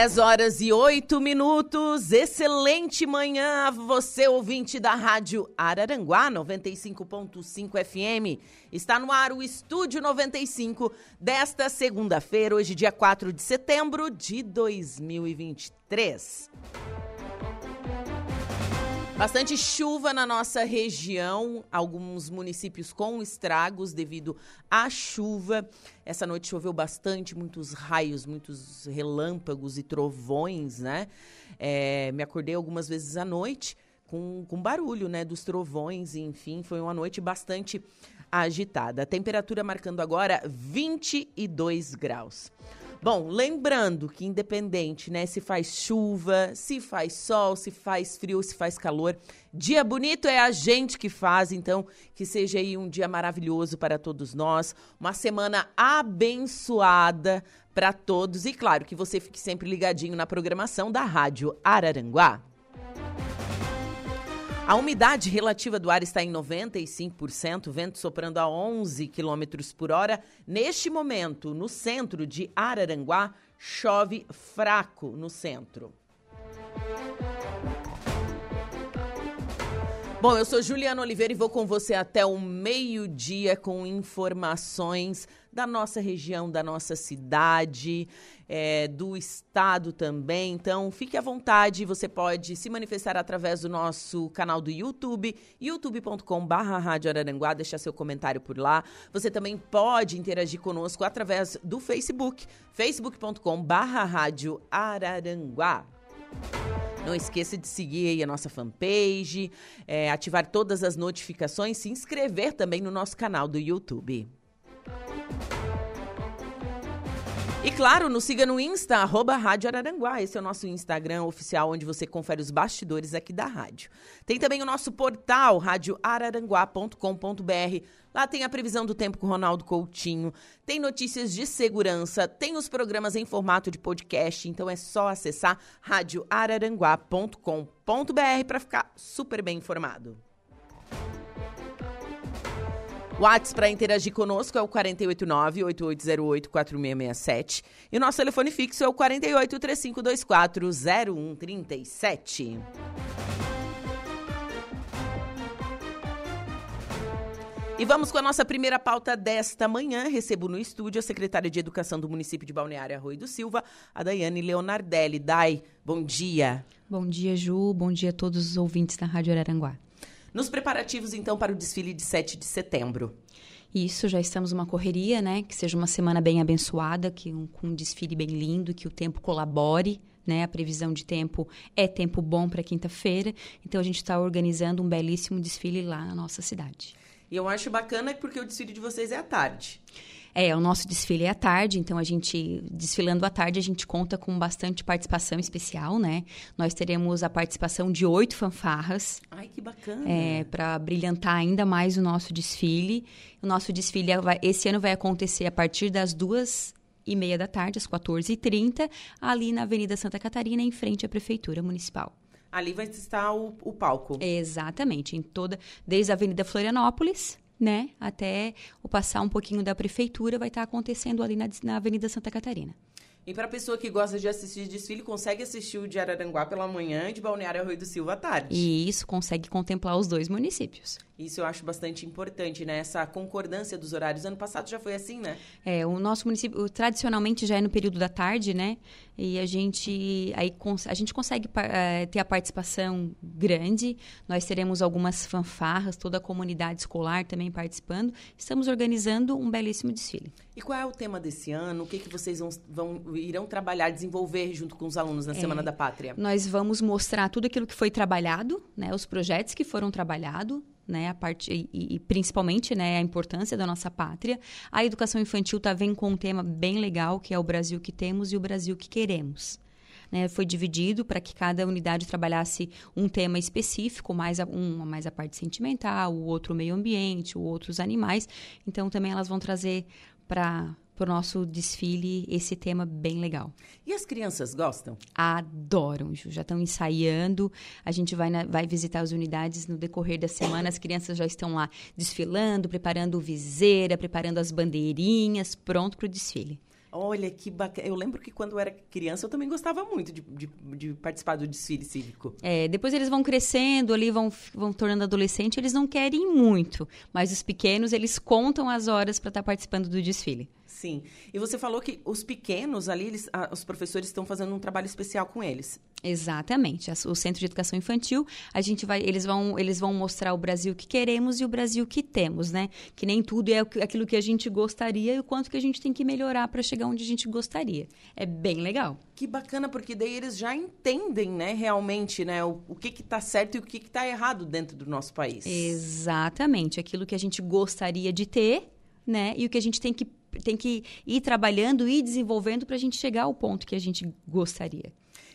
10 horas e 8 minutos. Excelente manhã, você ouvinte da Rádio Araranguá 95.5 FM. Está no ar o Estúdio 95 desta segunda-feira, hoje, dia 4 de setembro de 2023. Bastante chuva na nossa região, alguns municípios com estragos devido à chuva. Essa noite choveu bastante, muitos raios, muitos relâmpagos e trovões, né? É, me acordei algumas vezes à noite com, com barulho, né? Dos trovões, enfim, foi uma noite bastante agitada. A temperatura marcando agora 22 graus. Bom, lembrando que independente, né, se faz chuva, se faz sol, se faz frio, se faz calor, dia bonito é a gente que faz, então que seja aí um dia maravilhoso para todos nós, uma semana abençoada para todos e claro que você fique sempre ligadinho na programação da Rádio Araranguá. A umidade relativa do ar está em 95%, vento soprando a 11 km por hora. Neste momento, no centro de Araranguá, chove fraco no centro. Bom, eu sou Juliana Oliveira e vou com você até o meio-dia com informações da nossa região, da nossa cidade, é, do estado também. Então, fique à vontade, você pode se manifestar através do nosso canal do YouTube, youtube.com.br deixar seu comentário por lá. Você também pode interagir conosco através do Facebook, facebook.com.br. Não esqueça de seguir a nossa fanpage, é, ativar todas as notificações, se inscrever também no nosso canal do YouTube. Claro, nos siga no Insta, arroba Rádio Araranguá. Esse é o nosso Instagram oficial, onde você confere os bastidores aqui da rádio. Tem também o nosso portal, radioararanguá.com.br. Lá tem a previsão do tempo com Ronaldo Coutinho, tem notícias de segurança, tem os programas em formato de podcast, então é só acessar radioararanguá.com.br para ficar super bem informado. WhatsApp para interagir conosco é o 489-8808-4667. E o nosso telefone fixo é o 48-3524-0137. E vamos com a nossa primeira pauta desta manhã. Recebo no estúdio a secretária de Educação do município de Balneário Arroio do Silva, a Daiane Leonardelli. Dai, bom dia. Bom dia, Ju. Bom dia a todos os ouvintes da Rádio Araranguá. Nos preparativos, então, para o desfile de 7 de setembro. Isso, já estamos numa correria, né? Que seja uma semana bem abençoada, que um, com um desfile bem lindo, que o tempo colabore, né? A previsão de tempo é tempo bom para quinta-feira. Então, a gente está organizando um belíssimo desfile lá na nossa cidade. E eu acho bacana porque o desfile de vocês é à tarde. É, o nosso desfile é à tarde, então a gente, desfilando à tarde, a gente conta com bastante participação especial, né? Nós teremos a participação de oito fanfarras. Ai, que bacana! É, para brilhantar ainda mais o nosso desfile. O nosso desfile vai, esse ano vai acontecer a partir das duas e meia da tarde, às 14h30, ali na Avenida Santa Catarina, em frente à Prefeitura Municipal. Ali vai estar o, o palco. Exatamente, em toda, desde a Avenida Florianópolis, né, até o passar um pouquinho da prefeitura, vai estar acontecendo ali na, na Avenida Santa Catarina. E para a pessoa que gosta de assistir desfile, consegue assistir o de Araranguá pela manhã e de Balneário Arroio do Silva à tarde. E isso consegue contemplar os dois municípios. Isso eu acho bastante importante, né? Essa concordância dos horários. Ano passado já foi assim, né? É, o nosso município tradicionalmente já é no período da tarde, né? E a gente aí a gente consegue uh, ter a participação grande. Nós teremos algumas fanfarras, toda a comunidade escolar também participando. Estamos organizando um belíssimo desfile. E qual é o tema desse ano? O que que vocês vão, vão irão trabalhar, desenvolver junto com os alunos na é, Semana da Pátria? Nós vamos mostrar tudo aquilo que foi trabalhado, né? Os projetos que foram trabalhados né, a parte e, e, principalmente, né, a importância da nossa pátria. A educação infantil está vem com um tema bem legal que é o Brasil que temos e o Brasil que queremos. né? Foi dividido para que cada unidade trabalhasse um tema específico, mais a, um mais a parte sentimental, o outro meio ambiente, o outro os animais. Então também elas vão trazer para o nosso desfile esse tema bem legal. E as crianças gostam? Adoram, Ju. Já estão ensaiando. A gente vai, na, vai visitar as unidades no decorrer da semana. As crianças já estão lá desfilando, preparando o viseira, preparando as bandeirinhas, pronto para o desfile. Olha que bacana. Eu lembro que quando eu era criança eu também gostava muito de, de, de, participar do desfile cívico. É, depois eles vão crescendo ali, vão, vão tornando adolescente, eles não querem muito. Mas os pequenos, eles contam as horas para estar tá participando do desfile. Sim. E você falou que os pequenos ali, eles, ah, os professores estão fazendo um trabalho especial com eles. Exatamente. O Centro de Educação Infantil, a gente vai, eles vão, eles vão mostrar o Brasil que queremos e o Brasil que temos, né? Que nem tudo é aquilo que a gente gostaria e o quanto que a gente tem que melhorar para chegar onde a gente gostaria. É bem legal. Que bacana, porque daí eles já entendem, né, realmente, né, o, o que está certo e o que está errado dentro do nosso país. Exatamente. Aquilo que a gente gostaria de ter, né? E o que a gente tem que tem que ir trabalhando e desenvolvendo para a gente chegar ao ponto que a gente gostaria.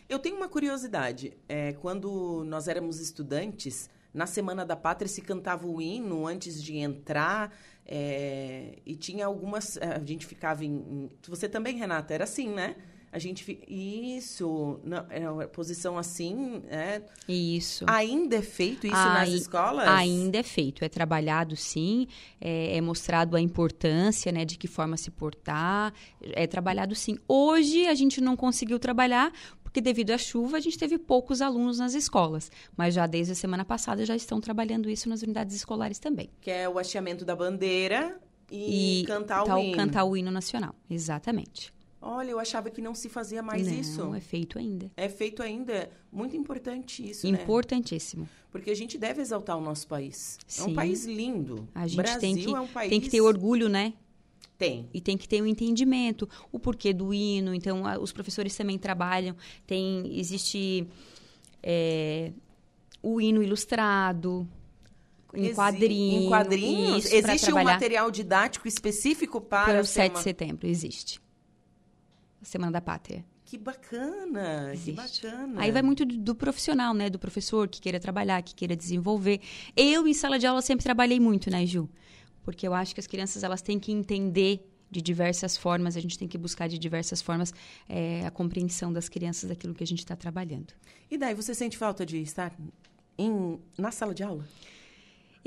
Eu tenho uma curiosidade. É, quando nós éramos estudantes, na Semana da Pátria se cantava o hino antes de entrar. É, e tinha algumas. A gente ficava em. Você também, Renata, era assim, né? A gente. Isso. Não, é posição assim. É, isso. Ainda é feito isso nas escolas? Ainda é feito. É trabalhado, sim. É, é, mostrado a importância, né? De que forma se portar. É trabalhado, sim. Hoje a gente não conseguiu trabalhar. Porque devido à chuva, a gente teve poucos alunos nas escolas. Mas já desde a semana passada já estão trabalhando isso nas unidades escolares também. Que é o hasteamento da bandeira e, e cantar o hino. Cantar o hino nacional, exatamente. Olha, eu achava que não se fazia mais não, isso. Não, é feito ainda. É feito ainda. Muito importante isso, né? Importantíssimo. Né? Porque a gente deve exaltar o nosso país. Sim. É um país lindo. A gente Brasil tem que, é um país... tem que ter orgulho, né? Tem. E tem que ter um entendimento, o porquê do hino. Então, a, os professores também trabalham. Tem, existe é, o hino ilustrado, em quadrinhos. Em quadrinhos? Isso, existe um material didático específico para... Para o 7 de setembro, existe. Semana da Pátria. Que bacana, Existe. que bacana. Aí vai muito do, do, profissional, né? Do professor que queira trabalhar, que queira desenvolver. Eu, em sala de aula, sempre trabalhei muito, né, Ju? Porque eu acho que as crianças, elas têm que entender de diversas formas, a gente tem que buscar de diversas formas é, a compreensão das crianças daquilo que a gente está trabalhando. E daí, você sente falta de estar em, na sala de aula?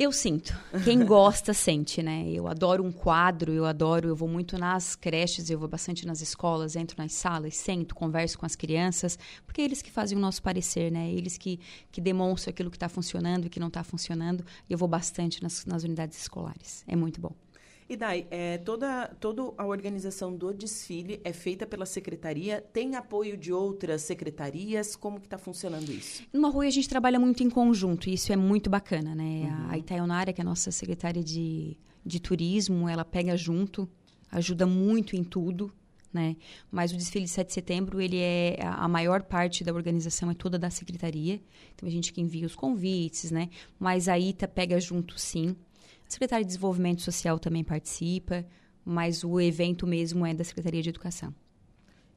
Eu sinto. Quem gosta sente, né? Eu adoro um quadro, eu adoro, eu vou muito nas creches, eu vou bastante nas escolas, entro nas salas, sento, converso com as crianças, porque é eles que fazem o nosso parecer, né? Eles que, que demonstram aquilo que está funcionando e que não está funcionando. E eu vou bastante nas, nas unidades escolares. É muito bom. E daí, é, toda, toda a organização do desfile é feita pela secretaria? Tem apoio de outras secretarias? Como que está funcionando isso? No Arroio a gente trabalha muito em conjunto e isso é muito bacana, né? Uhum. A Itaionara, que é a nossa secretária de, de turismo, ela pega junto, ajuda muito em tudo. Né? Mas o desfile de 7 de setembro, ele é a maior parte da organização é toda da secretaria. Então a gente que envia os convites, né? Mas a ITA pega junto sim. A Secretaria de Desenvolvimento Social também participa, mas o evento mesmo é da Secretaria de Educação.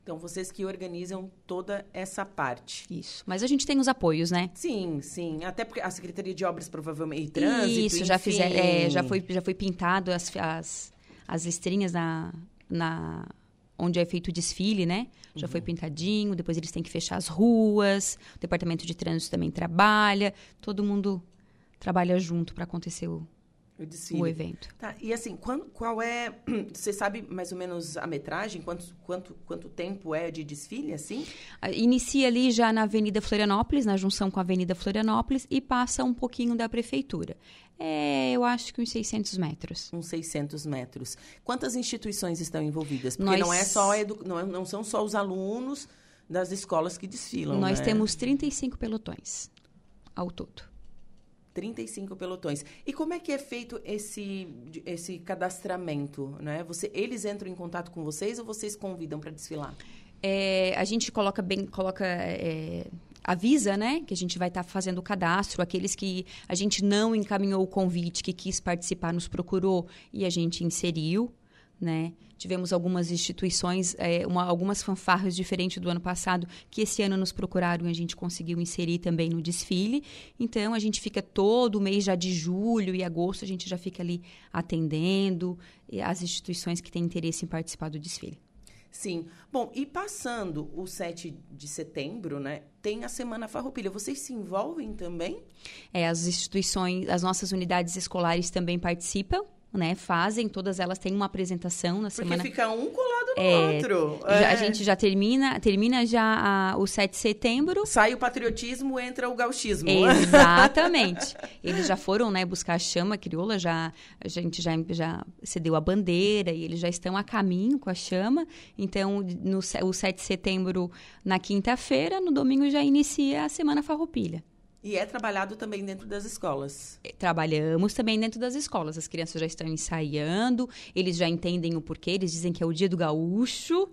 Então, vocês que organizam toda essa parte. Isso. Mas a gente tem os apoios, né? Sim, sim. Até porque a Secretaria de Obras provavelmente e Trânsito, Isso, já fizer, é, já foi já foi pintado as, as, as listrinhas na, na onde é feito o desfile, né? Já uhum. foi pintadinho, depois eles têm que fechar as ruas, o departamento de trânsito também trabalha, todo mundo trabalha junto para acontecer o, o, desfile. o evento. Tá, e assim, quando, qual é. Você sabe mais ou menos a metragem? Quanto, quanto, quanto tempo é de desfile, assim? Inicia ali já na Avenida Florianópolis, na junção com a Avenida Florianópolis, e passa um pouquinho da prefeitura. É, eu acho que uns 600 metros. Uns 600 metros. Quantas instituições estão envolvidas? Porque Nós... não, é só edu... não, é, não são só os alunos das escolas que desfilam. Nós né? temos 35 pelotões ao todo. 35 pelotões. E como é que é feito esse, esse cadastramento? Né? Você, eles entram em contato com vocês ou vocês convidam para desfilar? É, a gente coloca bem, coloca é, avisa, né, que a gente vai estar tá fazendo o cadastro. Aqueles que a gente não encaminhou o convite, que quis participar, nos procurou e a gente inseriu. né? Tivemos algumas instituições, é, uma, algumas fanfarras diferentes do ano passado, que esse ano nos procuraram e a gente conseguiu inserir também no desfile. Então, a gente fica todo o mês já de julho e agosto, a gente já fica ali atendendo as instituições que têm interesse em participar do desfile. Sim. Bom, e passando o 7 de setembro, né? Tem a Semana Farroupilha. Vocês se envolvem também? É, as instituições, as nossas unidades escolares também participam né, fazem, todas elas têm uma apresentação na Porque semana. Porque fica um colado no é, outro. É. A gente já termina, termina já a, o 7 de setembro. Sai o patriotismo, entra o gauchismo. Exatamente. Eles já foram, né, buscar a chama crioula, já a gente já, já cedeu a bandeira e eles já estão a caminho com a chama. Então, no o 7 de setembro, na quinta-feira, no domingo já inicia a Semana Farroupilha. E é trabalhado também dentro das escolas? É, trabalhamos também dentro das escolas. As crianças já estão ensaiando, eles já entendem o porquê, eles dizem que é o dia do gaúcho,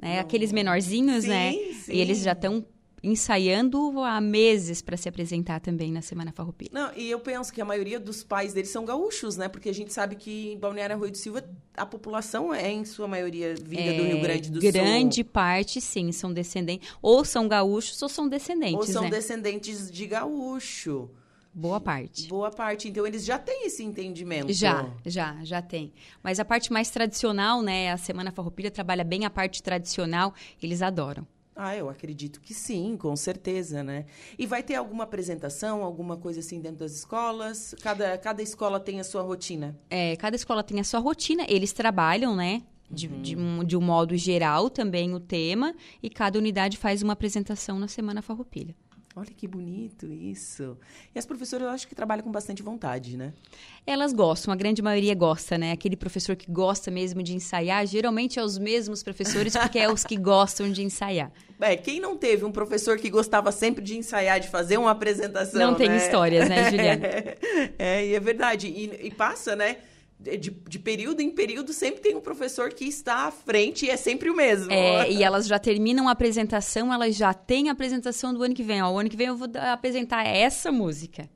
né? Aqueles menorzinhos, sim, né? Sim. E eles já estão ensaiando há meses para se apresentar também na Semana Farroupilha. Não, e eu penso que a maioria dos pais deles são gaúchos, né? Porque a gente sabe que em Balneário Rui do Silva a população é em sua maioria vinda é, do Rio Grande do grande Sul. Grande parte, sim, são descendentes, ou são gaúchos ou são descendentes, Ou são né? descendentes de gaúcho. Boa parte. Boa parte. Então, eles já têm esse entendimento. Já, já, já tem. Mas a parte mais tradicional, né? A Semana Farroupilha trabalha bem a parte tradicional, eles adoram. Ah, eu acredito que sim, com certeza, né? E vai ter alguma apresentação, alguma coisa assim dentro das escolas? Cada, cada escola tem a sua rotina? É, cada escola tem a sua rotina. Eles trabalham, né? De, uhum. de, um, de um modo geral também o tema e cada unidade faz uma apresentação na Semana Farroupilha. Olha que bonito isso. E as professoras, eu acho que trabalham com bastante vontade, né? Elas gostam, a grande maioria gosta, né? Aquele professor que gosta mesmo de ensaiar, geralmente é os mesmos professores, porque é os que gostam de ensaiar. É, quem não teve um professor que gostava sempre de ensaiar, de fazer uma apresentação? Não tem né? histórias, né, Juliana? é, e é verdade. E, e passa, né? De, de, período em período sempre tem um professor que está à frente e é sempre o mesmo. É, e elas já terminam a apresentação, elas já têm a apresentação do ano que vem. Ó, o ano que vem eu vou apresentar essa música.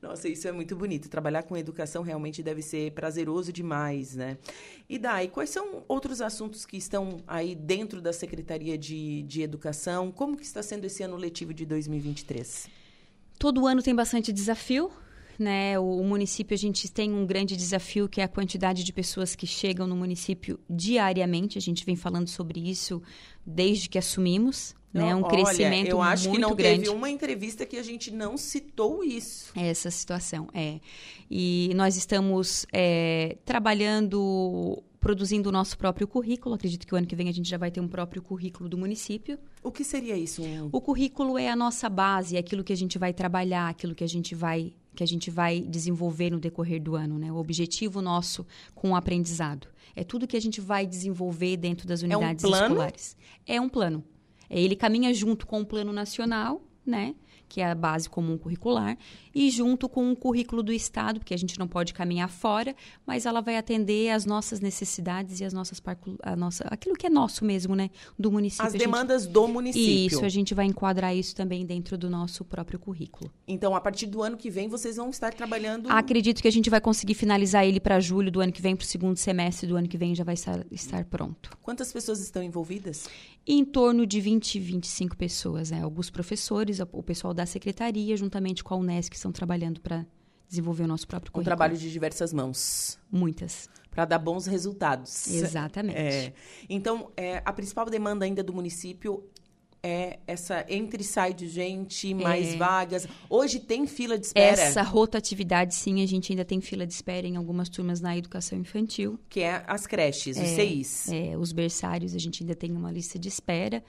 Nossa, isso é muito bonito. Trabalhar com educação realmente deve ser prazeroso demais, né? E daí, quais são outros assuntos que estão aí dentro da Secretaria de, de Educação? Como que está sendo esse ano letivo de 2023? Todo ano tem bastante desafio, né? O, o, município, a gente tem um grande desafio que é a quantidade de pessoas que chegam no município diariamente. A gente vem falando sobre isso desde que assumimos. Né, um Olha, crescimento eu acho muito que não grande. teve uma entrevista que a gente não citou isso. Essa situação, é. E nós estamos é, trabalhando produzindo o nosso próprio currículo. Acredito que o ano que vem a gente já vai ter um próprio currículo do município. O que seria isso? O currículo é a nossa base, é aquilo que a gente vai trabalhar, aquilo que a gente vai que a gente vai desenvolver no decorrer do ano, né? O objetivo nosso com o aprendizado é tudo que a gente vai desenvolver dentro das unidades é um escolares. É um plano. É, ele caminha junto com o plano nacional, né? que é a base comum curricular, e junto com o currículo do Estado, porque a gente não pode caminhar fora, mas ela vai atender às nossas necessidades e as nossas a nossa, aquilo que é nosso mesmo, né, do município. As demandas do município. Isso, a gente vai enquadrar isso também dentro do nosso próprio currículo. Então, a partir do ano que vem, vocês vão estar trabalhando. Acredito que a gente vai conseguir finalizar ele para julho do ano que vem, para o segundo semestre do ano que vem já vai estar, estar pronto. Quantas pessoas estão envolvidas? Em torno de 20, 25 pessoas, né? Alguns professores, o pessoal da secretaria, juntamente com a Unesco, estão trabalhando para desenvolver o nosso próprio currículo. Um trabalho de diversas mãos. Muitas. Para dar bons resultados. Exatamente. É. Então, é, a principal demanda ainda do município é essa entre e sai de gente, mais é. vagas. Hoje tem fila de espera. Essa rotatividade, sim, a gente ainda tem fila de espera em algumas turmas na educação infantil. Que é as creches, os é, CIs. É, os berçários, a gente ainda tem uma lista de espera.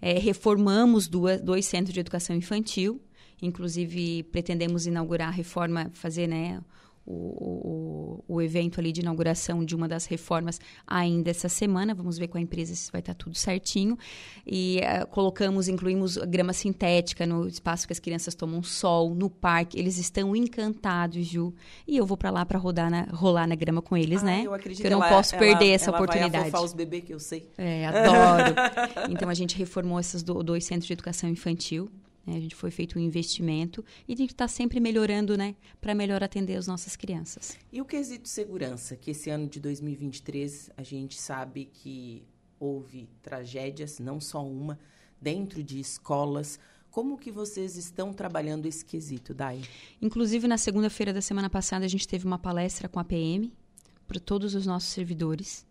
É, reformamos duas, dois centros de educação infantil. Inclusive, pretendemos inaugurar a reforma, fazer, né? o, o, o, evento ali de inauguração de uma das reformas ainda essa semana. Vamos ver com a empresa se vai estar tudo certinho. E uh, colocamos, incluímos grama sintética no espaço que as crianças tomam sol, no parque. Eles estão encantados, Ju. E eu vou para lá para rodar na, rolar na grama com eles, ah, né? Eu acredito que eu não ela, posso perder ela, essa ela oportunidade. Vai os bebês que eu sei. É, adoro. então a gente reformou esses dois centros de educação infantil Né? A gente foi feito um investimento e tem que estar sempre melhorando, né? Para melhor atender as nossas crianças. E o quesito segurança, que esse ano de 2023 a gente sabe que houve tragédias, não só uma, dentro de escolas. Como que vocês estão trabalhando esse quesito, Dai? Inclusive, na segunda-feira da semana passada, a gente teve uma palestra com a PM para todos os nossos servidores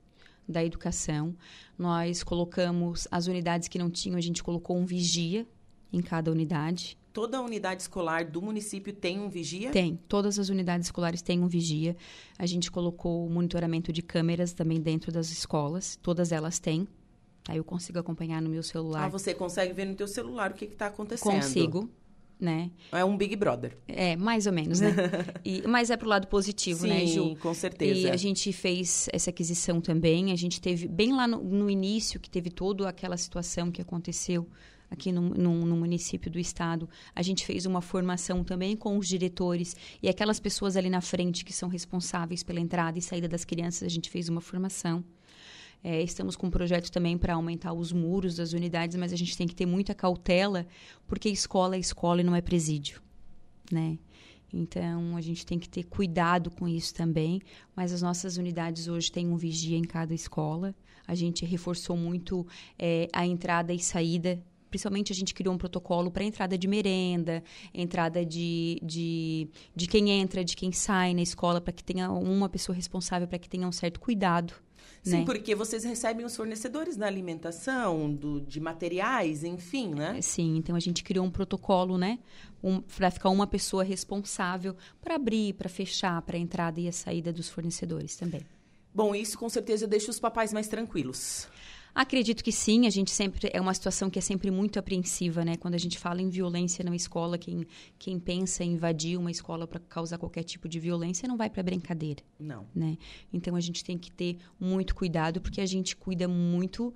da educação. Nós colocamos as unidades que não tinham, a gente colocou um vigia em cada unidade. Toda unidade escolar do município tem um vigia? Tem. Todas as unidades escolares têm um vigia. A gente colocou monitoramento de câmeras também dentro das escolas. Todas elas têm. Aí eu consigo acompanhar no meu celular. Ah, você consegue ver no teu celular o que está acontecendo? Consigo. Né? É um Big Brother. É, mais ou menos, né? e, mas é pro lado positivo, Sim, né, Ju? com certeza. E a gente fez essa aquisição também. A gente teve, bem lá no, no início, que teve toda aquela situação que aconteceu aqui no, no, no, município do estado. A gente fez uma formação também com os diretores e aquelas pessoas ali na frente que são responsáveis pela entrada e saída das crianças. A gente fez uma formação. É, estamos com um projeto também para aumentar os muros das unidades, mas a gente tem que ter muita cautela, porque escola é escola e não é presídio, né? Então, a gente tem que ter cuidado com isso também. Mas as nossas unidades hoje têm um vigia em cada escola. A gente reforçou muito é, a entrada e saída principalmente a gente criou um protocolo para entrada de merenda, entrada de, de, de quem entra, de quem sai na escola, para que tenha uma pessoa responsável, para que tenha um certo cuidado. Sim, né? porque vocês recebem os fornecedores da alimentação, do, de materiais, enfim, né? Sim, então a gente criou um protocolo, né? Um, para ficar uma pessoa responsável para abrir, para fechar, para a entrada e a saída dos fornecedores também. Bom, isso com certeza deixa os papais mais tranquilos. Acredito que sim, a gente sempre é uma situação que é sempre muito apreensiva, né? Quando a gente fala em violência na escola, quem, quem pensa em invadir uma escola para causar qualquer tipo de violência não vai para brincadeira. Não. Né? Então a gente tem que ter muito cuidado porque a gente cuida muito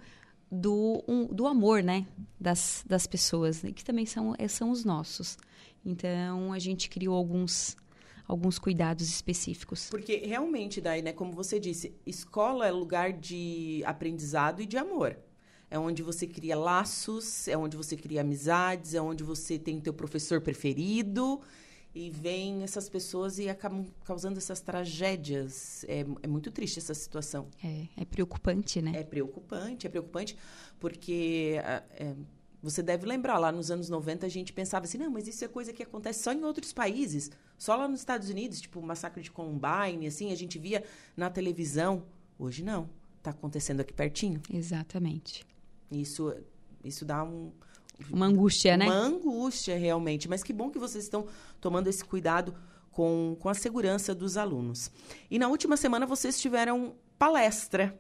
do, um, do amor, né, das, das pessoas, né? que também são, são os nossos. Então a gente criou alguns alguns cuidados específicos. Porque realmente, daí, né, como você disse, escola é lugar de aprendizado e de amor. É onde você cria laços, é onde você cria amizades, é onde você tem teu professor preferido e vem essas pessoas e acabam causando essas tragédias. É, é muito triste essa situação. É, é preocupante, né? É preocupante, é preocupante porque é, você deve lembrar, lá nos anos 90 a gente pensava assim, não, mas isso é coisa que acontece só em outros países, só lá nos Estados Unidos, tipo o massacre de Columbine, assim, a gente via na televisão. Hoje não, está acontecendo aqui pertinho. Exatamente. Isso, isso dá um, uma angústia, uma né? Uma angústia, realmente. Mas que bom que vocês estão tomando esse cuidado com, com a segurança dos alunos. E na última semana vocês tiveram palestra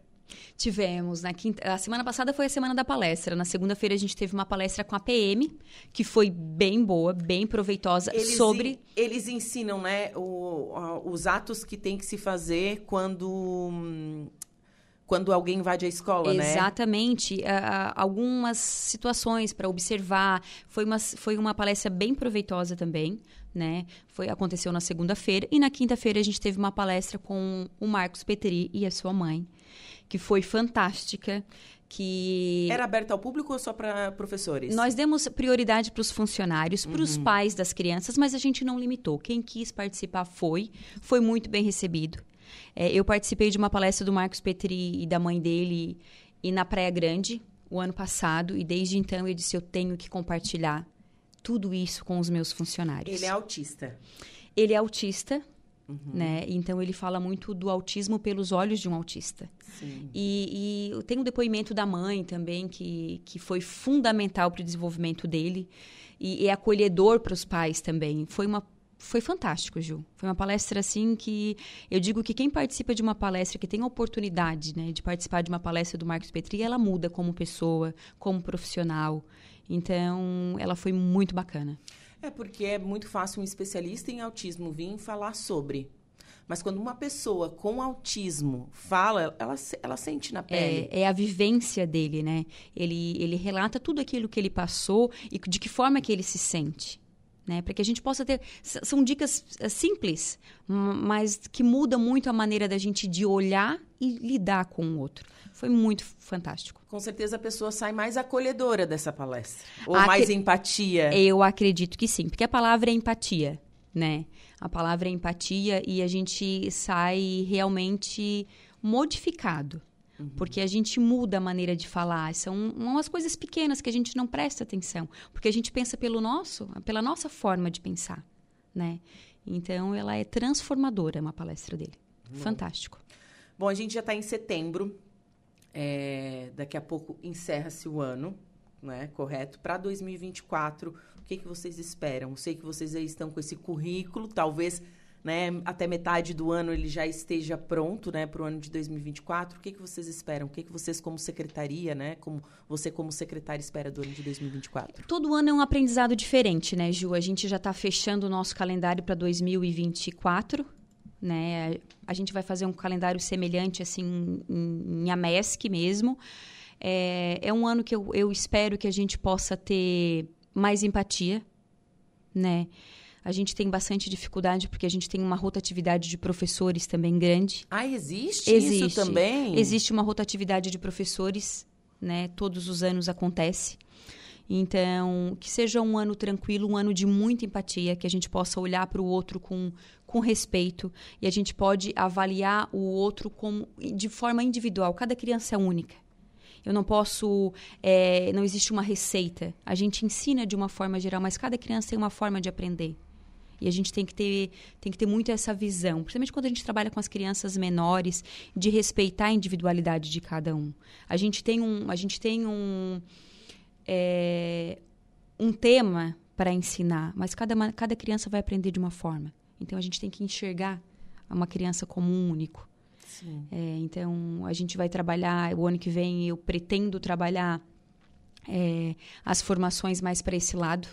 Tivemos. Na quinta, a semana passada foi a semana da palestra. Na segunda-feira a gente teve uma palestra com a PM, que foi bem boa, bem proveitosa, eles sobre. In, eles ensinam, né, o, os atos que tem que se fazer quando. Quando alguém invade a escola, Exatamente. né? Exatamente. algumas situações para observar. Foi uma, foi uma palestra bem proveitosa também, né? Foi, aconteceu na segunda-feira. E na quinta-feira a gente teve uma palestra com o Marcos Petri e a sua mãe que foi fantástica. Que era aberta ao público ou só para professores? Nós demos prioridade para os funcionários, para os uhum. pais das crianças, mas a gente não limitou. Quem quis participar foi, foi muito bem recebido. É, eu participei de uma palestra do Marcos Petri e da mãe dele e na Praia Grande o ano passado e desde então eu disse eu tenho que compartilhar tudo isso com os meus funcionários. Ele é autista. Ele é autista, Uhum. Né? Então ele fala muito do autismo pelos olhos de um autista. Sim. E, e tem um depoimento da mãe também que, que foi fundamental para o desenvolvimento dele e é acolhedor para os pais também. Foi uma foi fantástico, Ju. Foi uma palestra assim que eu digo que quem participa de uma palestra, que tem a oportunidade, né, de participar de uma palestra do Marcos Petri, ela muda como pessoa, como profissional. Então, ela foi muito bacana. É porque é muito fácil um especialista em autismo vir falar sobre. Mas quando uma pessoa com autismo fala, ela, ela sente na pele. É, é, a vivência dele, né? Ele, ele relata tudo aquilo que ele passou e de que forma que ele se sente. Né, para que a gente possa ter. São dicas eh, simples, mas que mudam muito a maneira da gente de olhar e lidar com o outro. Foi muito fantástico. Com certeza a pessoa sai mais acolhedora dessa palestra. Ou mais empatia. Eu acredito que sim, porque a palavra é empatia, né? A palavra é empatia e a gente sai realmente modificado. Uhum. Porque a gente muda a maneira de falar. São umas coisas pequenas que a gente não presta atenção. Porque a gente pensa pelo nosso, pela nossa forma de pensar, né? Então, ela é transformadora, uma palestra dele. Uhum. Fantástico. Bom, a gente já está em setembro. É, daqui a pouco encerra-se o ano, né? Correto? Para 2024, o que, que vocês esperam? Eu sei que vocês aí estão com esse currículo, talvez né, até metade do ano ele já esteja pronto, né, para o ano de 2024. O que, que vocês esperam? O que, que vocês como secretaria, né, como você como secretária espera do ano de 2024? Todo ano é um aprendizado diferente, né, Ju? A gente já está fechando o nosso calendário para 2024, né? A gente vai fazer um calendário semelhante assim em, em AMESC mesmo. É, é um ano que eu, eu espero que a gente possa ter mais empatia, né? A gente tem bastante dificuldade porque a gente tem uma rotatividade de professores também grande. Ah, existe, existe. isso também? Existe uma rotatividade de professores, né? Todos os anos acontece. Então, que seja um ano tranquilo, um ano de muita empatia, que a gente possa olhar para o outro com, com respeito e a gente pode avaliar o outro como, de forma individual. Cada criança é única. Eu não posso. É, não existe uma receita. A gente ensina de uma forma geral, mas cada criança tem uma forma de aprender. E a gente tem que ter, tem que ter muito essa visão, principalmente quando a gente trabalha com as crianças menores, de respeitar a individualidade de cada um. A gente tem um, a gente tem um, é, um tema para ensinar, mas cada, cada criança vai aprender de uma forma. Então a gente tem que enxergar uma criança como um único. É, então a gente vai trabalhar, o ano que vem eu pretendo trabalhar é, as formações mais para esse lado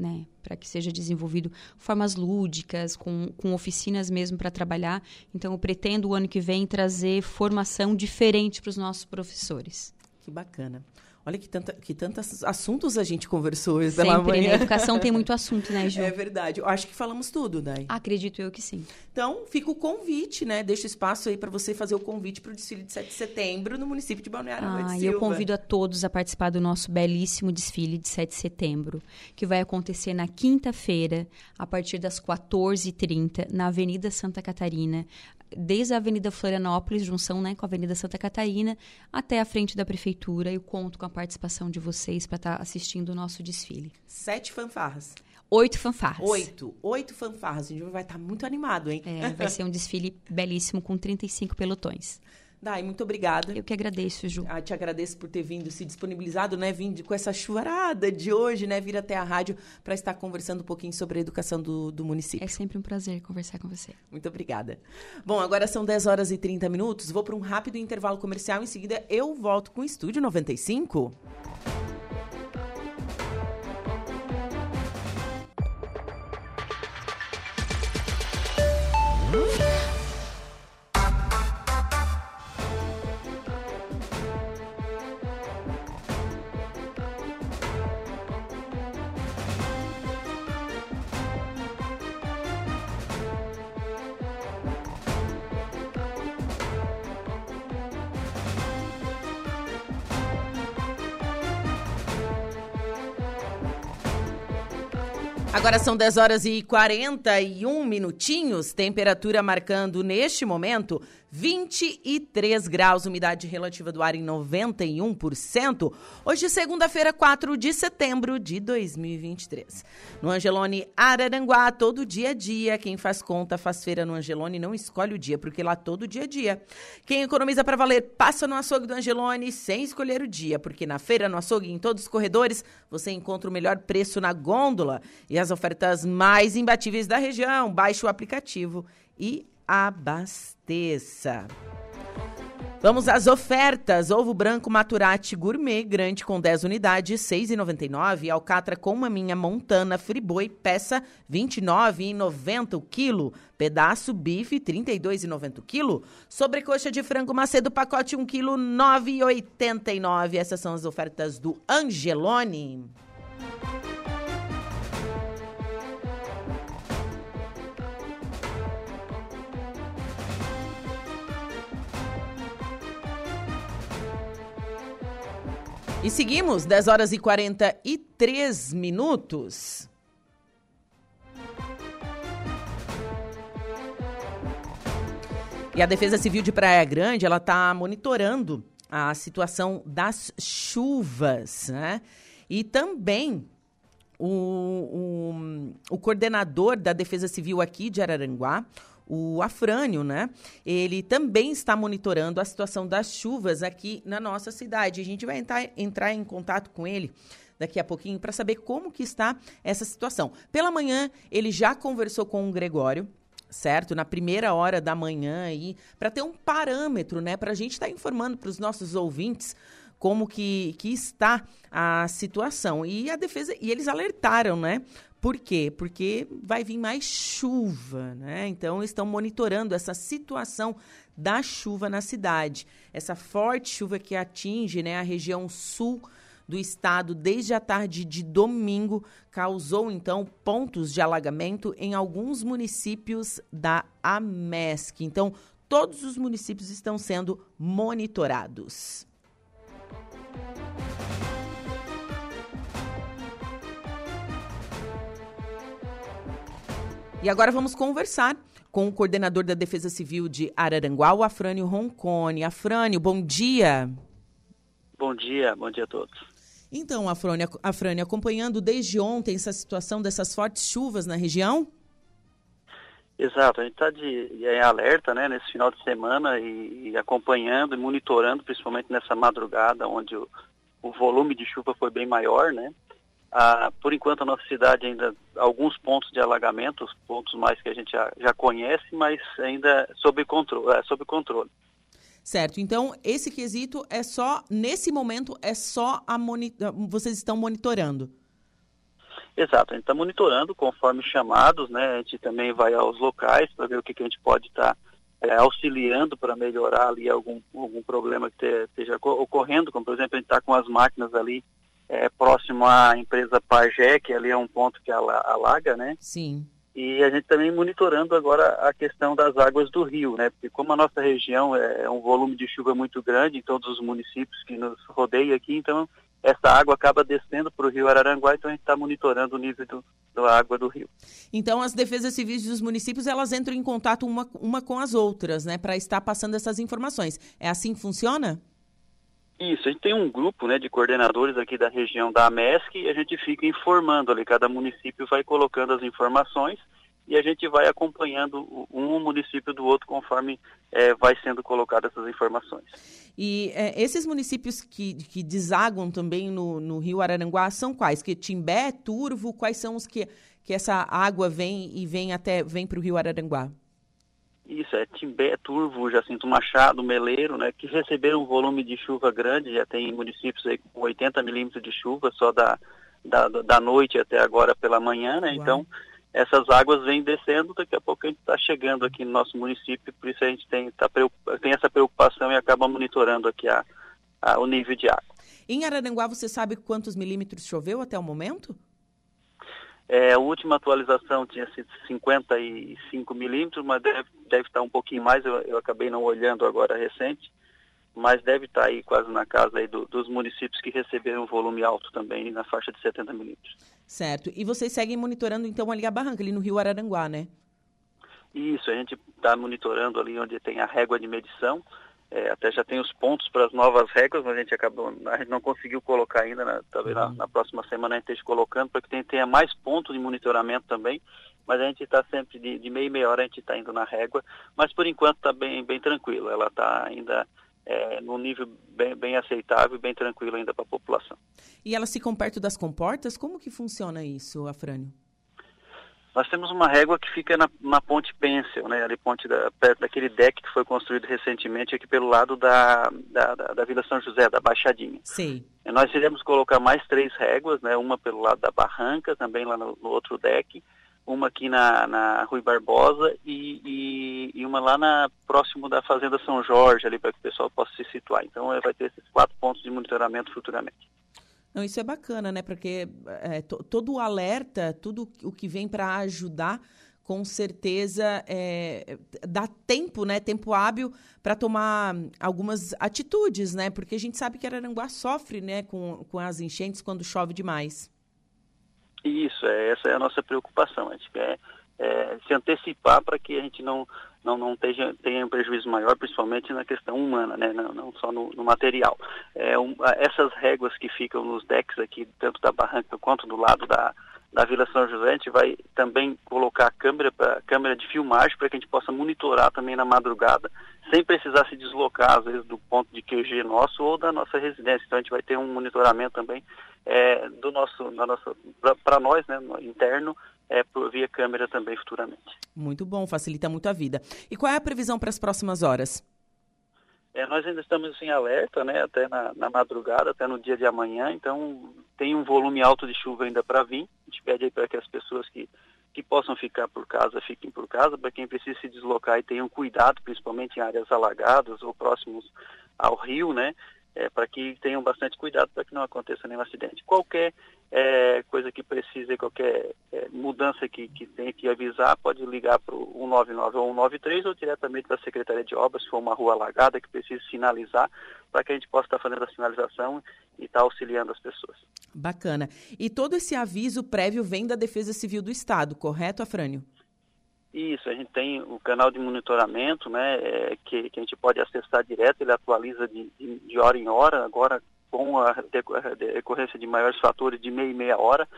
né, para que seja desenvolvido formas lúdicas, com, com oficinas mesmo para trabalhar. Então, eu pretendo o ano que vem trazer formação diferente para os nossos professores. Que bacana. Olha que, tanta, que tantos assuntos a gente conversou hoje Sempre, pela manhã. Né? Educação tem muito assunto, né, Ju? É verdade. Eu acho que falamos tudo, Dai. Acredito eu que sim. Então, fica o convite, né? Deixa espaço aí para você fazer o convite para o desfile de 7 de setembro no município de Balneário ah, E eu convido a todos a participar do nosso belíssimo desfile de 7 de setembro, que vai acontecer na quinta-feira, a partir das 14h30, na Avenida Santa Catarina desde a Avenida Florianópolis, junção né, com a Avenida Santa Catarina, até a frente da prefeitura. Eu conto com a participação de vocês para estar tá assistindo o nosso desfile. Sete fanfarras. Oito fanfarras. Oito. Oito fanfarras. A gente vai estar tá muito animado, hein? É, vai ser um desfile belíssimo com 35 pelotões. Dai, muito obrigada. Eu que agradeço, Ju. Ah, te agradeço por ter vindo, se disponibilizado, né? Vindo com essa chuvarada de hoje, né? Vir até a rádio para estar conversando um pouquinho sobre a educação do, do município. É sempre um prazer conversar com você. Muito obrigada. Bom, agora são 10 horas e 30 minutos. Vou para um rápido intervalo comercial. Em seguida, eu volto com o Estúdio 95. Agora são 10 horas e 41 minutinhos, temperatura marcando neste momento 23 graus, umidade relativa do ar em 91%. Hoje, segunda-feira, 4 de setembro de 2023. No Angelone Araranguá, todo dia a dia. Quem faz conta faz feira no Angelone, não escolhe o dia, porque lá todo dia a dia. Quem economiza para valer, passa no açougue do Angelone sem escolher o dia, porque na feira, no açougue, em todos os corredores, você encontra o melhor preço na gôndola e as ofertas mais imbatíveis da região. Baixe o aplicativo e abasteça. Vamos às ofertas. Ovo branco Maturati Gourmet, grande com 10 unidades, R$ 6,99. Alcatra com maminha montana Friboi, peça R$ 29,90 o quilo. Pedaço bife, R$ 32,90 o quilo. Sobrecoxa de frango macedo, pacote 1 quilo, R$ 9,89. Essas são as ofertas do Angelone. E seguimos, 10 horas e 43 minutos. E a Defesa Civil de Praia Grande, ela está monitorando a situação das chuvas, né? E também o, o, o coordenador da Defesa Civil aqui de Araranguá, o Afrânio, né? Ele também está monitorando a situação das chuvas aqui na nossa cidade. A gente vai entrar, entrar em contato com ele daqui a pouquinho para saber como que está essa situação. Pela manhã, ele já conversou com o Gregório, certo? Na primeira hora da manhã aí, para ter um parâmetro, né? Para a gente estar tá informando para os nossos ouvintes como que, que está a situação. E a defesa, e eles alertaram, né? Por quê? Porque vai vir mais chuva, né? Então estão monitorando essa situação da chuva na cidade. Essa forte chuva que atinge né, a região sul do estado desde a tarde de domingo causou então pontos de alagamento em alguns municípios da AMESC. Então, todos os municípios estão sendo monitorados. E agora vamos conversar com o coordenador da Defesa Civil de Araranguá, o Afrânio Roncone. Afrânio, bom dia. Bom dia, bom dia a todos. Então, Afrânio, Afrânio acompanhando desde ontem essa situação dessas fortes chuvas na região? Exato, a gente está de em alerta né, nesse final de semana e, e, acompanhando e monitorando, principalmente nessa madrugada, onde o, o volume de chuva foi bem maior, né? Ah, por enquanto, a nossa cidade ainda, alguns pontos de alagamento, os pontos mais que a gente já, já conhece, mas ainda sob controle, é, sob controle. Certo. Então, esse quesito é só, nesse momento, é só a vocês estão monitorando. Exato, a gente está monitorando conforme chamados, né? A gente também vai aos locais para ver o que, que a gente pode estar tá, é, auxiliando para melhorar ali algum, algum problema que esteja ocorrendo, como por exemplo, a gente está com as máquinas ali é, próximo à empresa Pajé, que ali é um ponto que alaga, né? Sim. E a gente também monitorando agora a questão das águas do rio, né? Porque como a nossa região é um volume de chuva muito grande em todos os municípios que nos rodeiam aqui, então essa água acaba descendo para o rio Araranguá, então a gente está monitorando o nível do, da água do rio. Então as defesas civis dos municípios elas entram em contato uma, uma com as outras, né? Para estar passando essas informações. É assim que funciona? Isso, a gente tem um grupo né, de coordenadores aqui da região da AMESC e a gente fica informando ali, cada município vai colocando as informações e a gente vai acompanhando um município do outro conforme é, vai sendo colocadas essas informações. E é, esses municípios que, que desaguam também no, no Rio Araranguá são quais? Que Timbé, Turvo, quais são os que, que essa água vem e vem até vem para o Rio Araranguá? Isso, é Timbé, Turvo, Jacinto Machado, Meleiro, né, que receberam um volume de chuva grande, já tem municípios aí com 80 milímetros de chuva só da, da, da noite até agora pela manhã, né, Uau. então essas águas vêm descendo, daqui a pouco a gente está chegando aqui no nosso município, por isso a gente tem, tá, tem essa preocupação e acaba monitorando aqui a, a, o nível de água. Em Araranguá, você sabe quantos milímetros choveu até o momento? É, a última atualização tinha sido 55 milímetros, mas deve, deve estar um pouquinho mais, eu, eu, acabei não olhando agora recente, mas deve estar aí quase na casa aí do, dos municípios que receberam um volume alto também, na faixa de 70 milímetros. Certo. E vocês seguem monitorando então ali a barranca, ali no Rio Araranguá, né? Isso, a gente está monitorando ali onde tem a régua de medição, é, até já tem os pontos para as novas regras, mas a gente acabou, a gente não conseguiu colocar ainda, né? talvez uhum. na, na, próxima semana a gente esteja colocando, para que tenha mais pontos de monitoramento também, mas a gente está sempre de, de meia e meia hora a gente está indo na régua, mas por enquanto está bem, bem tranquilo, ela está ainda é, num nível bem, bem aceitável bem tranquilo ainda para a população. E elas ficam perto das comportas? Como que funciona isso, Afrânio? Nós temos uma régua que fica na, na ponte Pencil, né, ali ponte da, perto daquele deck que foi construído recentemente aqui pelo lado da, da, da, da Vila São José, da Baixadinha. Sim. E nós iremos colocar mais três réguas, né, uma pelo lado da Barranca, também lá no, no outro deck, uma aqui na, na Rui Barbosa e, e, e, uma lá na, próximo da Fazenda São Jorge, ali para que o pessoal possa se situar. Então vai ter esses quatro pontos de monitoramento futuramente. Não, isso é bacana, né? Porque é, todo o alerta, tudo o que vem para ajudar com certeza é, dá tempo, né? Tempo hábil para tomar algumas atitudes, né? Porque a gente sabe que Araranguá sofre, né, com, com as enchentes quando chove demais. Isso, é, essa é a nossa preocupação. A gente quer é, se antecipar para que a gente não não, não tenha, tenha um prejuízo maior, principalmente na questão humana, né? não, não só no, no material. É, um, essas réguas que ficam nos decks aqui, tanto da barranca quanto do lado da, da Vila São José, a gente vai também colocar câmera, pra, câmera de filmagem para que a gente possa monitorar também na madrugada, sem precisar se deslocar, às vezes, do ponto de QG nosso ou da nossa residência. Então a gente vai ter um monitoramento também é, do nosso, da nossa, para nós, né, interno, é, por via câmera também futuramente. Muito bom, facilita muito a vida. E qual é a previsão para as próximas horas? É, nós ainda estamos em alerta, né, até na, na, madrugada, até no dia de amanhã, então tem um volume alto de chuva ainda para vir. A gente pede aí para que as pessoas que, que possam ficar por casa, fiquem por casa, para quem precisa se deslocar e tenham cuidado, principalmente em áreas alagadas ou próximos ao rio, né, é, para que tenham bastante cuidado para que não aconteça nenhum acidente. Qualquer é, coisa que precise, qualquer é, mudança que, que tem que avisar, pode ligar para o 199 ou 193 ou diretamente para a Secretaria de Obras, se for uma rua alagada que precise sinalizar, para que a gente possa estar fazendo a sinalização e estar auxiliando as pessoas. Bacana. E todo esse aviso prévio vem da Defesa Civil do Estado, correto, Afrânio? Isso, a gente tem o canal de monitoramento, né, é, que, que, a gente pode acessar direto, ele atualiza de, de, de hora em hora, agora com a decorrência de maiores fatores de meia e meia hora,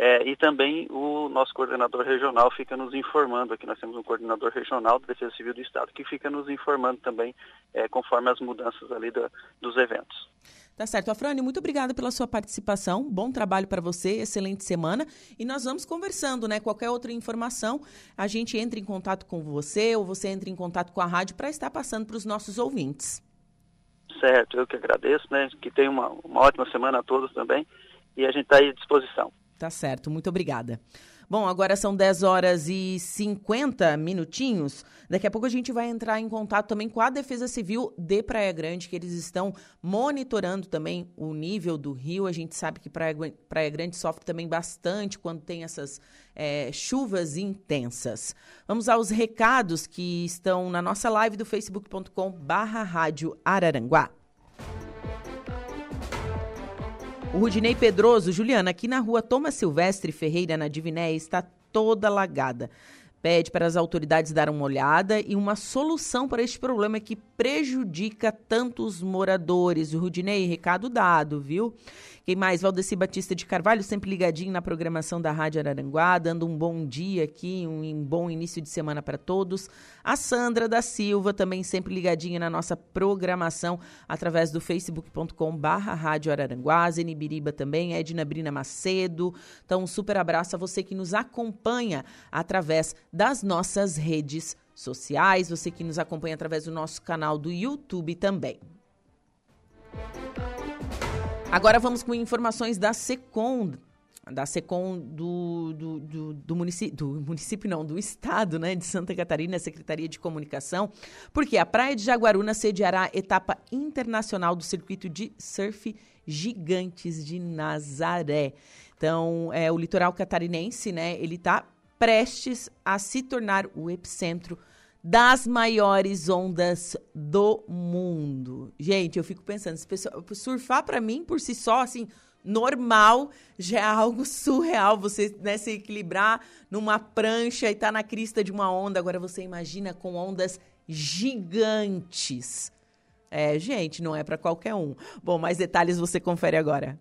é, e também o nosso coordenador regional fica nos informando, aqui nós temos um coordenador regional da Defesa Civil do Estado, que fica nos informando também é, conforme as mudanças ali dos eventos. Tá certo. Afrânio, muito obrigada pela sua participação. Bom trabalho para você, excelente semana. E nós vamos conversando, né? Qualquer outra informação, a gente entra em contato com você ou você entra em contato com a rádio para estar passando para os nossos ouvintes. Certo, eu que agradeço, né? Que tenha uma, uma ótima semana a todos também. E a gente está aí à disposição. Tá certo, muito obrigada. Bom, agora são 10 horas e 50 minutinhos. Daqui a pouco a gente vai entrar em contato também com a Defesa Civil de Praia Grande, que eles estão monitorando também o nível do rio. A gente sabe que Praia, Praia Grande sofre também bastante quando tem essas é, chuvas intensas. Vamos aos recados que estão na nossa live do facebook.com barra rádio Araranguá. O Rudinei Pedroso, Juliana, aqui na rua Thomas Silvestre Ferreira, na Diviné, está toda lagada. Pede para as autoridades dar uma olhada e uma solução para este problema que prejudica tantos moradores. O Rudinei, recado dado, viu? Quem mais? Valdeci Batista de Carvalho, sempre ligadinho na programação da Rádio Araranguá, dando um bom dia aqui, um bom início de semana para todos. A Sandra da Silva, também sempre ligadinha na nossa programação através do facebook.com barra Rádio Araranguá, Zenibiriba também, Edna Brina Macedo. Então, um super abraço a você que nos acompanha através das nossas redes sociais, você que nos acompanha através do nosso canal do YouTube também. Agora vamos com informações da SECOM, da SECOM do, do, do, do, município, do município, não, do estado né, de Santa Catarina, Secretaria de Comunicação, porque a Praia de Jaguaruna sediará a etapa internacional do circuito de surf gigantes de Nazaré. Então, é, o litoral catarinense, né, ele está prestes a se tornar o epicentro das maiores ondas do mundo. Gente, eu fico pensando, surfar para mim por si só, assim, normal, já é algo surreal você né, se equilibrar numa prancha e tá na crista de uma onda. Agora você imagina com ondas gigantes. É, gente, não é para qualquer um. Bom, mais detalhes você confere agora.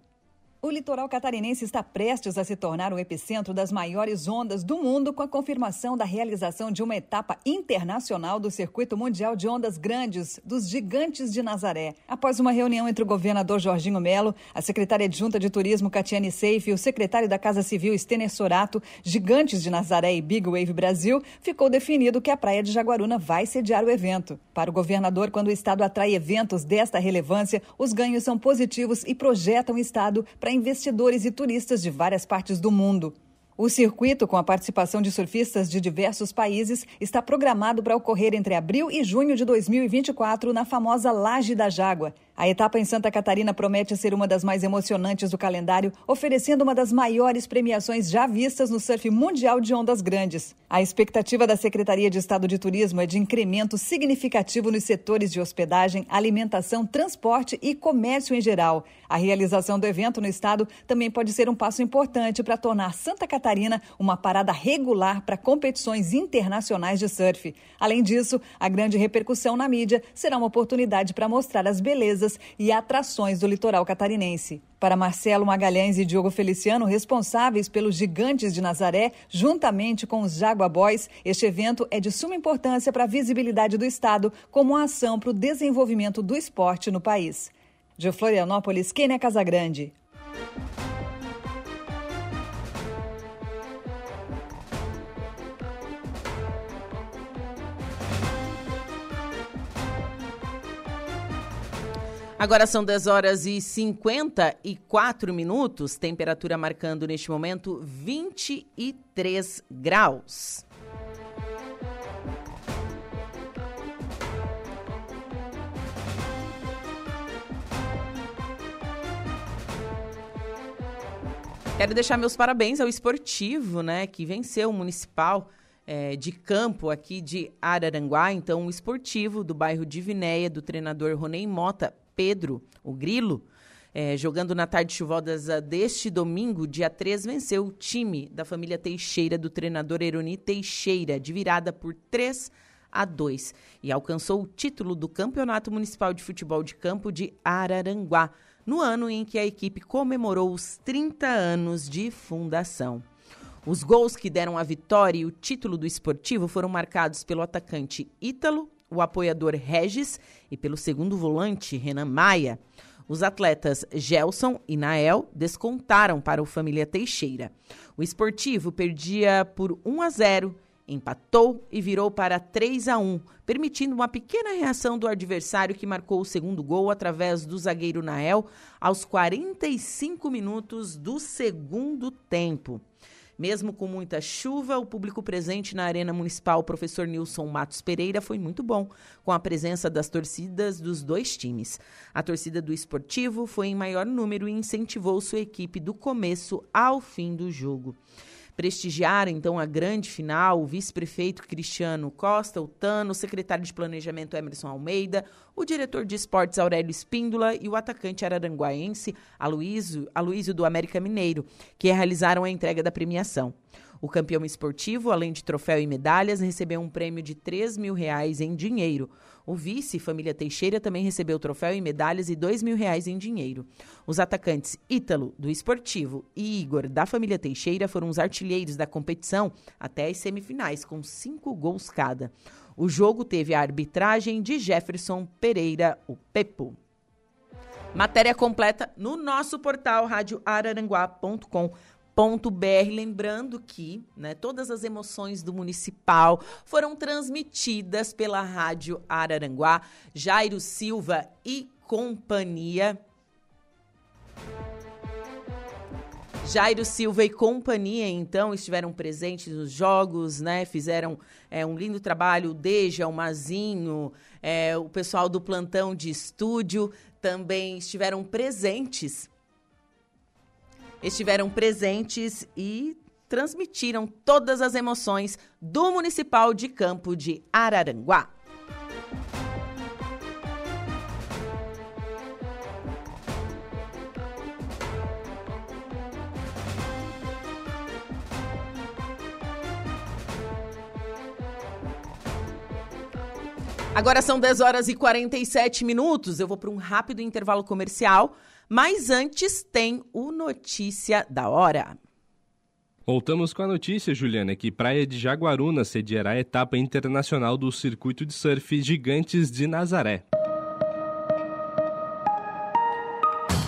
O litoral catarinense está prestes a se tornar o epicentro das maiores ondas do mundo com a confirmação da realização de uma etapa internacional do Circuito Mundial de Ondas Grandes dos Gigantes de Nazaré. Após uma reunião entre o governador Jorginho Melo, a secretária adjunta de Turismo Catiane Seife e o secretário da Casa Civil Stener Sorato, Gigantes de Nazaré e Big Wave Brasil, ficou definido que a Praia de Jaguaruna vai sediar o evento. Para o governador, quando o Estado atrai eventos desta relevância, os ganhos são positivos e projetam o Estado para investidores e turistas de várias partes do mundo. O circuito, com a participação de surfistas de diversos países, está programado para ocorrer entre abril e junho de 2024 na famosa Laje da Jágua. A etapa em Santa Catarina promete ser uma das mais emocionantes do calendário, oferecendo uma das maiores premiações já vistas no surf mundial de ondas grandes. A expectativa da Secretaria de Estado de Turismo é de incremento significativo nos setores de hospedagem, alimentação, transporte e comércio em geral. A realização do evento no estado também pode ser um passo importante para tornar Santa Catarina uma parada regular para competições internacionais de surf. Além disso, a grande repercussão na mídia será uma oportunidade para mostrar as belezas e atrações do litoral catarinense. Para Marcelo Magalhães e Diogo Feliciano, responsáveis pelos Gigantes de Nazaré, juntamente com os Jaguar Boys, este evento é de suma importância para a visibilidade do Estado como uma ação para o desenvolvimento do esporte no país. De Florianópolis, Kênia Casagrande. Agora são 10 horas e 54 minutos, temperatura marcando neste momento 23 graus. Quero deixar meus parabéns ao esportivo, né, que venceu o municipal é, de campo aqui de Araranguá. Então, o esportivo do bairro de Vinéia, do treinador Ronei Mota, Pedro, o Grilo, é, jogando na tarde chuvosa deste domingo, dia 3, venceu o time da família Teixeira do treinador Eroni Teixeira, de virada por 3 a 2, e alcançou o título do Campeonato Municipal de Futebol de Campo de Araranguá, no ano em que a equipe comemorou os 30 anos de fundação. Os gols que deram a vitória e o título do esportivo foram marcados pelo atacante Ítalo o apoiador Regis e pelo segundo volante Renan Maia. Os atletas Gelson e Nael descontaram para o família Teixeira. O esportivo perdia por 1 a 0, empatou e virou para 3 a 1, permitindo uma pequena reação do adversário que marcou o segundo gol através do zagueiro Nael aos 45 minutos do segundo tempo. Mesmo com muita chuva, o público presente na Arena Municipal, professor Nilson Matos Pereira, foi muito bom, com a presença das torcidas dos dois times. A torcida do esportivo foi em maior número e incentivou sua equipe do começo ao fim do jogo prestigiar então a grande final, o vice-prefeito Cristiano Costa, o Tano, o secretário de Planejamento Emerson Almeida, o diretor de esportes Aurélio Espíndola e o atacante araranguaense Aloísio, Aloísio do América Mineiro, que realizaram a entrega da premiação. O campeão esportivo, além de troféu e medalhas, recebeu um prêmio de 3 mil reais em dinheiro. O vice, família Teixeira, também recebeu troféu e medalhas e 2 mil reais em dinheiro. Os atacantes Ítalo, do esportivo, e Igor, da família Teixeira, foram os artilheiros da competição até as semifinais, com cinco gols cada. O jogo teve a arbitragem de Jefferson Pereira, o Pepo. Matéria completa no nosso portal radioararanguá.com br Lembrando que né, todas as emoções do municipal foram transmitidas pela Rádio Araranguá, Jairo Silva e companhia. Jairo Silva e companhia, então, estiveram presentes nos jogos, né? Fizeram é, um lindo trabalho. O Deja, o Mazinho, é, o pessoal do plantão de estúdio também estiveram presentes estiveram presentes e transmitiram todas as emoções do Municipal de Campo de Araranguá. Agora são 10 horas e 47 minutos. Eu vou para um rápido intervalo comercial. Mas antes tem o Notícia da Hora. Voltamos com a notícia, Juliana, que Praia de Jaguaruna sediará a etapa internacional do circuito de surf Gigantes de Nazaré.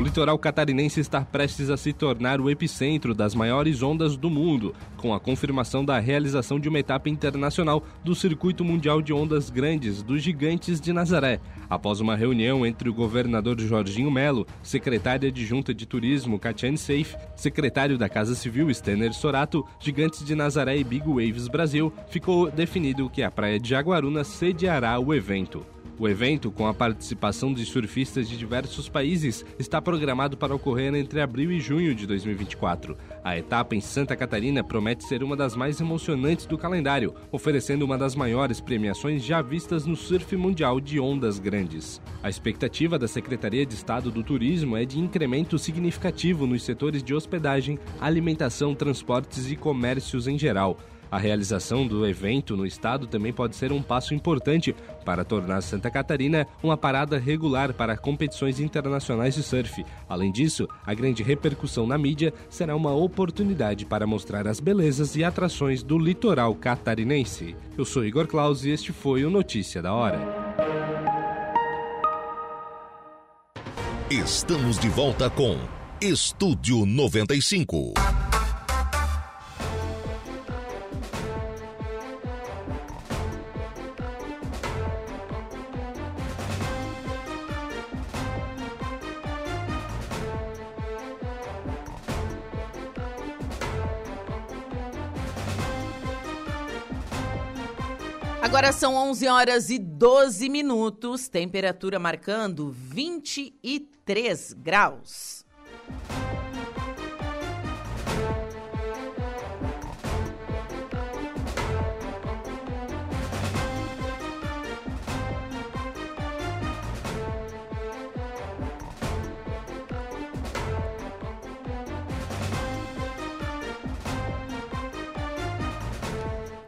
O litoral catarinense está prestes a se tornar o epicentro das maiores ondas do mundo, com a confirmação da realização de uma etapa internacional do Circuito Mundial de Ondas Grandes dos Gigantes de Nazaré, após uma reunião entre o governador Jorginho Melo, secretária adjunta de Turismo Katiane Seif, secretário da Casa Civil Stener Sorato, Gigantes de Nazaré e Big Waves Brasil, ficou definido que a Praia de Jaguaruna sediará o evento. O evento, com a participação de surfistas de diversos países, está programado para ocorrer entre abril e junho de 2024. A etapa em Santa Catarina promete ser uma das mais emocionantes do calendário, oferecendo uma das maiores premiações já vistas no surf mundial de ondas grandes. A expectativa da Secretaria de Estado do Turismo é de incremento significativo nos setores de hospedagem, alimentação, transportes e comércios em geral. A realização do evento no estado também pode ser um passo importante para tornar Santa Catarina uma parada regular para competições internacionais de surf. Além disso, a grande repercussão na mídia será uma oportunidade para mostrar as belezas e atrações do litoral catarinense. Eu sou Igor Claus e este foi o Notícia da Hora. Estamos de volta com Estúdio 95. Agora são 11 horas e 12 minutos, temperatura marcando 23 graus.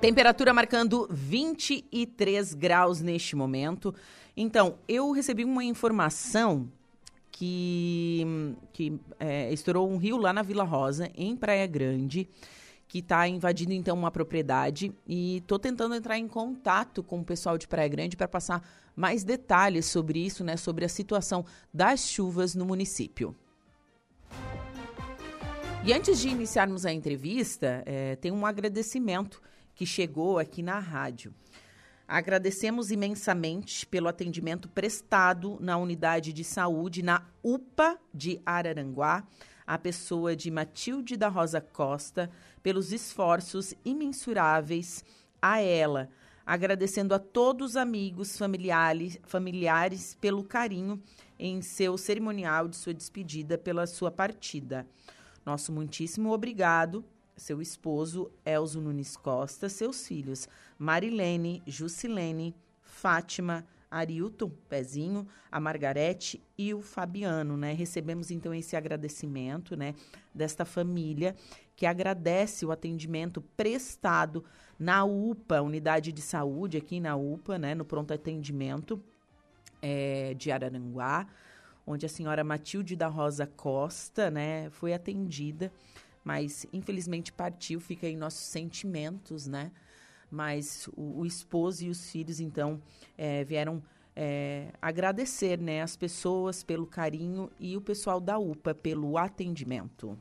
Temperatura marcando 23 graus neste momento. Então, eu recebi uma informação que, que é, estourou um rio lá na Vila Rosa, em Praia Grande, que está invadindo então uma propriedade e estou tentando entrar em contato com o pessoal de Praia Grande para passar mais detalhes sobre isso, né, sobre a situação das chuvas no município. E antes de iniciarmos a entrevista, é, tem um agradecimento que chegou aqui na rádio. Agradecemos imensamente pelo atendimento prestado na unidade de saúde na UPA de Araranguá, a pessoa de Matilde da Rosa Costa, pelos esforços imensuráveis a ela, agradecendo a todos os amigos, familiares, familiares pelo carinho em seu cerimonial de sua despedida pela sua partida. Nosso muitíssimo obrigado seu esposo Elzo Nunes Costa, seus filhos Marilene, Jusilene, Fátima, Arilton, Pezinho, a Margarete e o Fabiano, né? Recebemos então esse agradecimento, né, desta família que agradece o atendimento prestado na UPA, Unidade de Saúde aqui na UPA, né, no pronto atendimento é, de Araranguá, onde a senhora Matilde da Rosa Costa, né, foi atendida mas infelizmente partiu, fica aí nossos sentimentos, né? Mas o, o esposo e os filhos, então, é, vieram é, agradecer né, as pessoas pelo carinho e o pessoal da UPA pelo atendimento.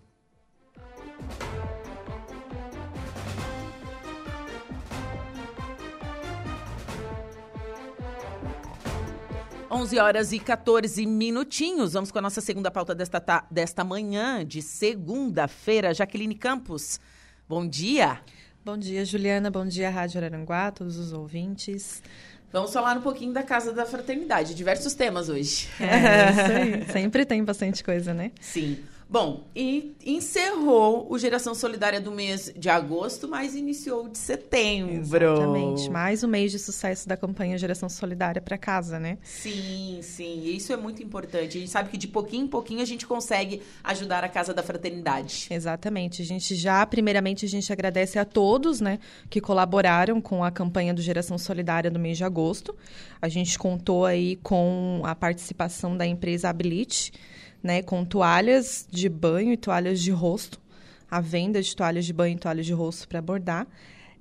11 horas e 14 minutinhos. Vamos com a nossa segunda pauta desta, desta manhã, de segunda-feira. Jaqueline Campos, bom dia. Bom dia, Juliana. Bom dia, Rádio Araranguá, todos os ouvintes. Vamos falar um pouquinho da Casa da Fraternidade. Diversos temas hoje. É, isso aí. Sempre tem bastante coisa, né? Sim. Bom, e encerrou o Geração Solidária do mês de agosto, mas iniciou de setembro. Exatamente. Mais um mês de sucesso da campanha Geração Solidária para casa, né? Sim, sim. Isso é muito importante. A gente sabe que de pouquinho em pouquinho a gente consegue ajudar a Casa da Fraternidade. Exatamente. A gente já, primeiramente, a gente agradece a todos, né, que colaboraram com a campanha do Geração Solidária do mês de agosto. A gente contou aí com a participação da empresa Abilite, né, com toalhas de banho e toalhas de rosto, a venda de toalhas de banho e toalhas de rosto para bordar.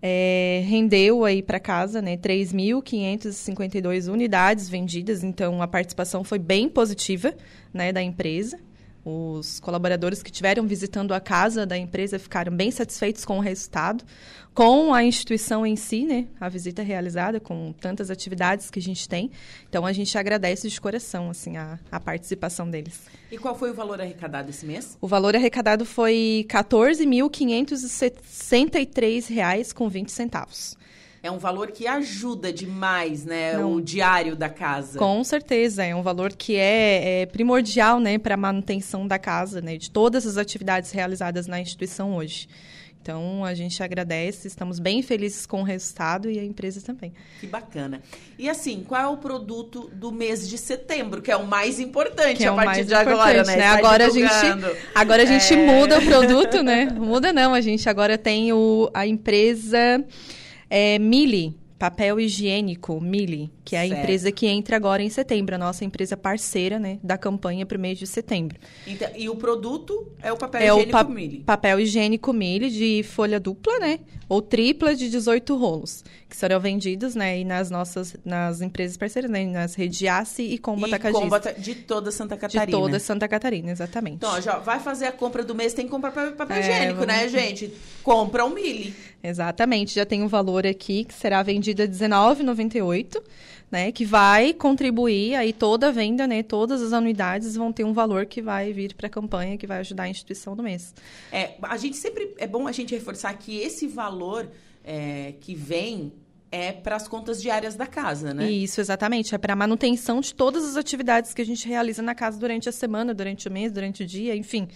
É, rendeu aí para casa né, 3.552 unidades vendidas, então a participação foi bem positiva né, da empresa. Os colaboradores que tiveram visitando a casa da empresa ficaram bem satisfeitos com o resultado, com a instituição em si, né? A visita realizada, com tantas atividades que a gente tem. Então, a gente agradece de coração, assim, a, a participação deles. E qual foi o valor arrecadado esse mês? O valor arrecadado foi R$ 14.563,20 é um valor que ajuda demais, né? Não. O diário da casa. Com certeza, é um valor que é, é primordial, né, para a manutenção da casa, né, de todas as atividades realizadas na instituição hoje. Então, a gente agradece, estamos bem felizes com o resultado e a empresa também. Que bacana. E assim, qual é o produto do mês de setembro, que é o mais importante que é a partir de agora, né? né? Agora a gente, agora a gente é... muda o produto, né? Muda não, a gente agora tem o, a empresa é, Mili, papel higiênico, Mili, que é a certo. empresa que entra agora em setembro, a nossa empresa parceira, né, da campanha para o mês de setembro. Então, e o produto é o papel é higiênico o pa Mili? papel higiênico Mili de folha dupla, né, ou tripla de 18 rolos, que serão vendidos, né, nas nossas, nas empresas parceiras, né, nas redes Ace e Combo Atacadista. De toda Santa Catarina. De toda Santa Catarina, exatamente. Então, já vai fazer a compra do mês, tem que comprar papel, é, higiênico, né, vamos... né, gente? Compra um Mili. Exatamente, já tem um valor aqui que será vendido a R$19,98, né? Que vai contribuir aí toda a venda, né? Todas as anuidades vão ter um valor que vai vir para a campanha, que vai ajudar a instituição do mês. É, a gente sempre é bom a gente reforçar que esse valor é, que vem é para as contas diárias da casa, né? Isso, exatamente. É para a manutenção de todas as atividades que a gente realiza na casa durante a semana, durante o mês, durante o dia, enfim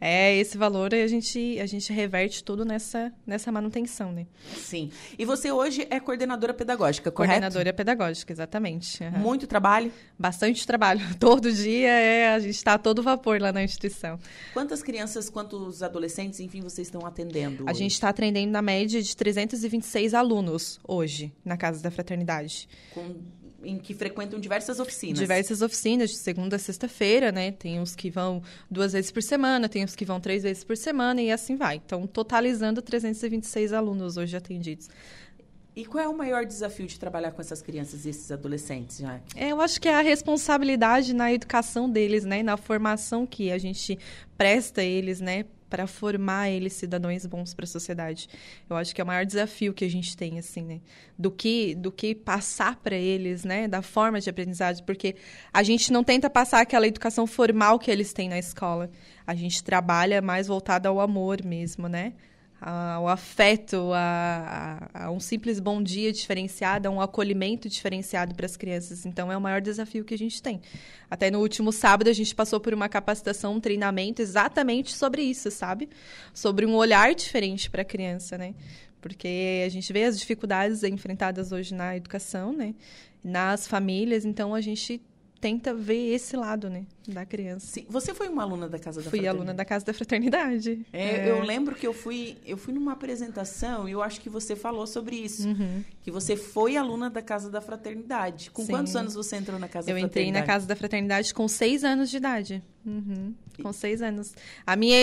é esse valor a gente, a gente reverte tudo nessa, nessa manutenção, né? Sim. E você hoje é coordenadora pedagógica, correto? Coordenadora pedagógica, exatamente. Uhum. Muito trabalho? Bastante trabalho. Todo dia é, a gente está a todo vapor lá na instituição. Quantas crianças, quantos adolescentes, enfim, vocês estão atendendo? A hoje? gente está atendendo na média de 326 alunos hoje na Casa da Fraternidade. Com em que frequentam diversas oficinas. Diversas oficinas, de segunda a sexta-feira, né? Tem os que vão duas vezes por semana, tem os que vão três vezes por semana e assim vai. Então, totalizando 326 alunos hoje atendidos. E qual é o maior desafio de trabalhar com essas crianças e esses adolescentes, já? É, eu acho que é a responsabilidade na educação deles, né? Na formação que a gente presta a eles, né? Para formar eles cidadãos bons para a sociedade. Eu acho que é o maior desafio que a gente tem, assim, né? Do que, do que passar para eles, né? Da forma de aprendizagem, porque a gente não tenta passar aquela educação formal que eles têm na escola. A gente trabalha mais voltado ao amor mesmo, né? Ao afeto, a, a, a, um simples bom dia diferenciado, a um acolhimento diferenciado para as crianças. Então, é o maior desafio que a gente tem. Até no último sábado, a gente passou por uma capacitação, um treinamento exatamente sobre isso, sabe? Sobre um olhar diferente para a criança, né? Porque a gente vê as dificuldades enfrentadas hoje na educação, né? Nas famílias, então a gente tenta ver esse lado, né, da criança. Sim. Você foi uma aluna da Casa da fui Fraternidade? Fui aluna da Casa da Fraternidade. É, é. Eu lembro que eu fui, eu fui numa apresentação e eu acho que você falou sobre isso. Uhum. Que você foi aluna da Casa da Fraternidade. Com Sim. quantos anos você entrou na Casa eu da Fraternidade? Eu entrei na Casa da Fraternidade com seis anos de idade. Uhum. Com seis anos. A minha...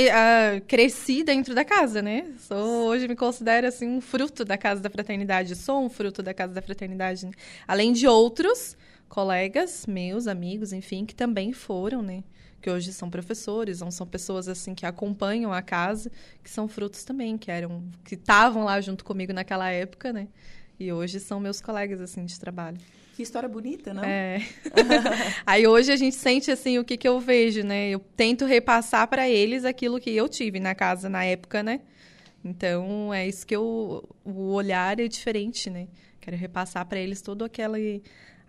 Cresci dentro da casa, né? Sou, hoje me considero, assim, um fruto da Casa da Fraternidade. Sou um fruto da Casa da Fraternidade. Né? Além de outros colegas meus, amigos, enfim, que também foram, né? Que hoje são professores, não são pessoas assim que acompanham a casa, que são frutos também, que eram, que estavam lá junto comigo naquela época, né? E hoje são meus colegas assim de trabalho. Que história bonita, não? É. Aí hoje a gente sente assim o que, que eu vejo, né? Eu tento repassar para eles aquilo que eu tive na casa na época, né? Então é isso que eu o olhar é diferente, né? Quero repassar para eles todo aquele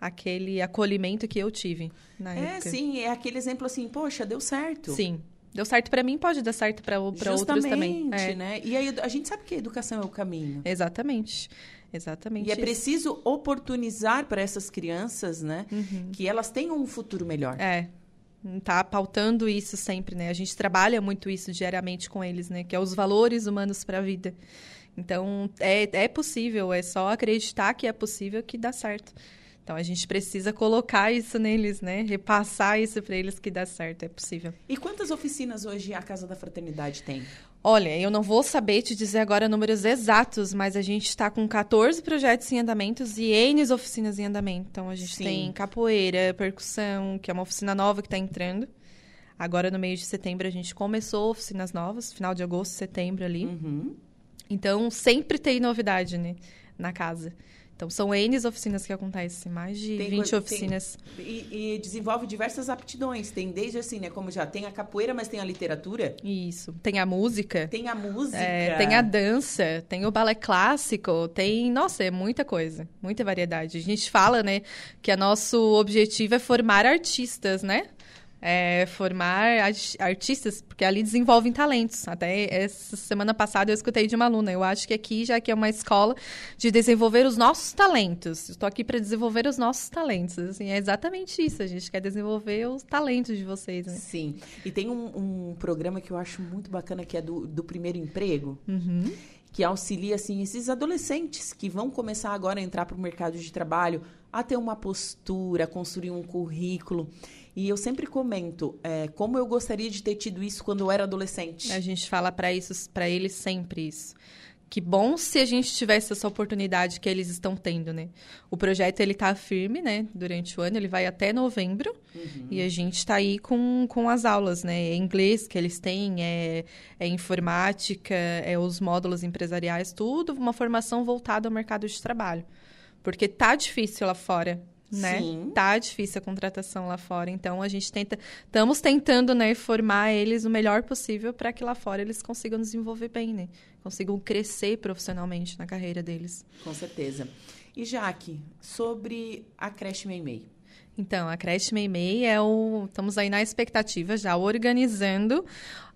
aquele acolhimento que eu tive na é, época. É, sim, é aquele exemplo assim, poxa, deu certo. Sim. Deu certo para mim, pode dar certo para outros também. É. né? E aí a gente sabe que a educação é o caminho. Exatamente. Exatamente. E é preciso oportunizar para essas crianças, né, uhum. que elas tenham um futuro melhor. É. Tá pautando isso sempre, né? A gente trabalha muito isso diariamente com eles, né? Que é os valores humanos para a vida. Então, é, é possível, é só acreditar que é possível que dá certo. Então a gente precisa colocar isso neles, né? Repassar isso para eles que dá certo, é possível. E quantas oficinas hoje a Casa da Fraternidade tem? Olha, eu não vou saber te dizer agora números exatos, mas a gente está com 14 projetos em andamentos e N oficinas em andamento. Então a gente Sim. tem capoeira, percussão, que é uma oficina nova que está entrando. Agora, no mês de setembro, a gente começou oficinas novas, final de agosto, setembro ali. Uhum. Então, sempre tem novidade, né? Na casa. Então, são N oficinas que acontecem, mais de tem 20 oficinas. Tem, e, e, desenvolve diversas aptidões. Tem desde assim, né? Como já tem a capoeira, mas tem a literatura. Isso. Tem a música. Tem a música. É, tem a dança, tem o balé clássico, tem. Nossa, é muita coisa, muita variedade. A gente fala, né, que o nosso objetivo é formar artistas, né? É, formar artistas, porque ali desenvolvem talentos. Até essa semana passada eu escutei de uma aluna. Eu acho que aqui já que é uma escola de desenvolver os nossos talentos. Estou aqui para desenvolver os nossos talentos. Assim, é exatamente isso. A gente quer desenvolver os talentos de vocês. Né? Sim. E tem um, um, programa que eu acho muito bacana que é do, do primeiro emprego. Uhum que auxilia assim esses adolescentes que vão começar agora a entrar para o mercado de trabalho, a ter uma postura, a construir um currículo. E eu sempre comento é, como eu gostaria de ter tido isso quando eu era adolescente. A gente fala para isso, para eles sempre isso. Que bom se a gente tivesse essa oportunidade que eles estão tendo, né? O projeto ele tá firme, né? Durante o ano, ele vai até novembro uhum. e a gente está aí com, com as aulas, né? É inglês que eles têm, é, é informática, é os módulos empresariais, tudo uma formação voltada ao mercado de trabalho, porque tá difícil lá fora né? Sim. Tá difícil a contratação lá fora, então a gente tenta, estamos tentando, né, formar eles o melhor possível para que lá fora eles consigam desenvolver bem, né? Consigam crescer profissionalmente na carreira deles. Com certeza. E Jaque, sobre a creche Meimei. Então, a creche Meimei é o. Estamos aí na expectativa, já organizando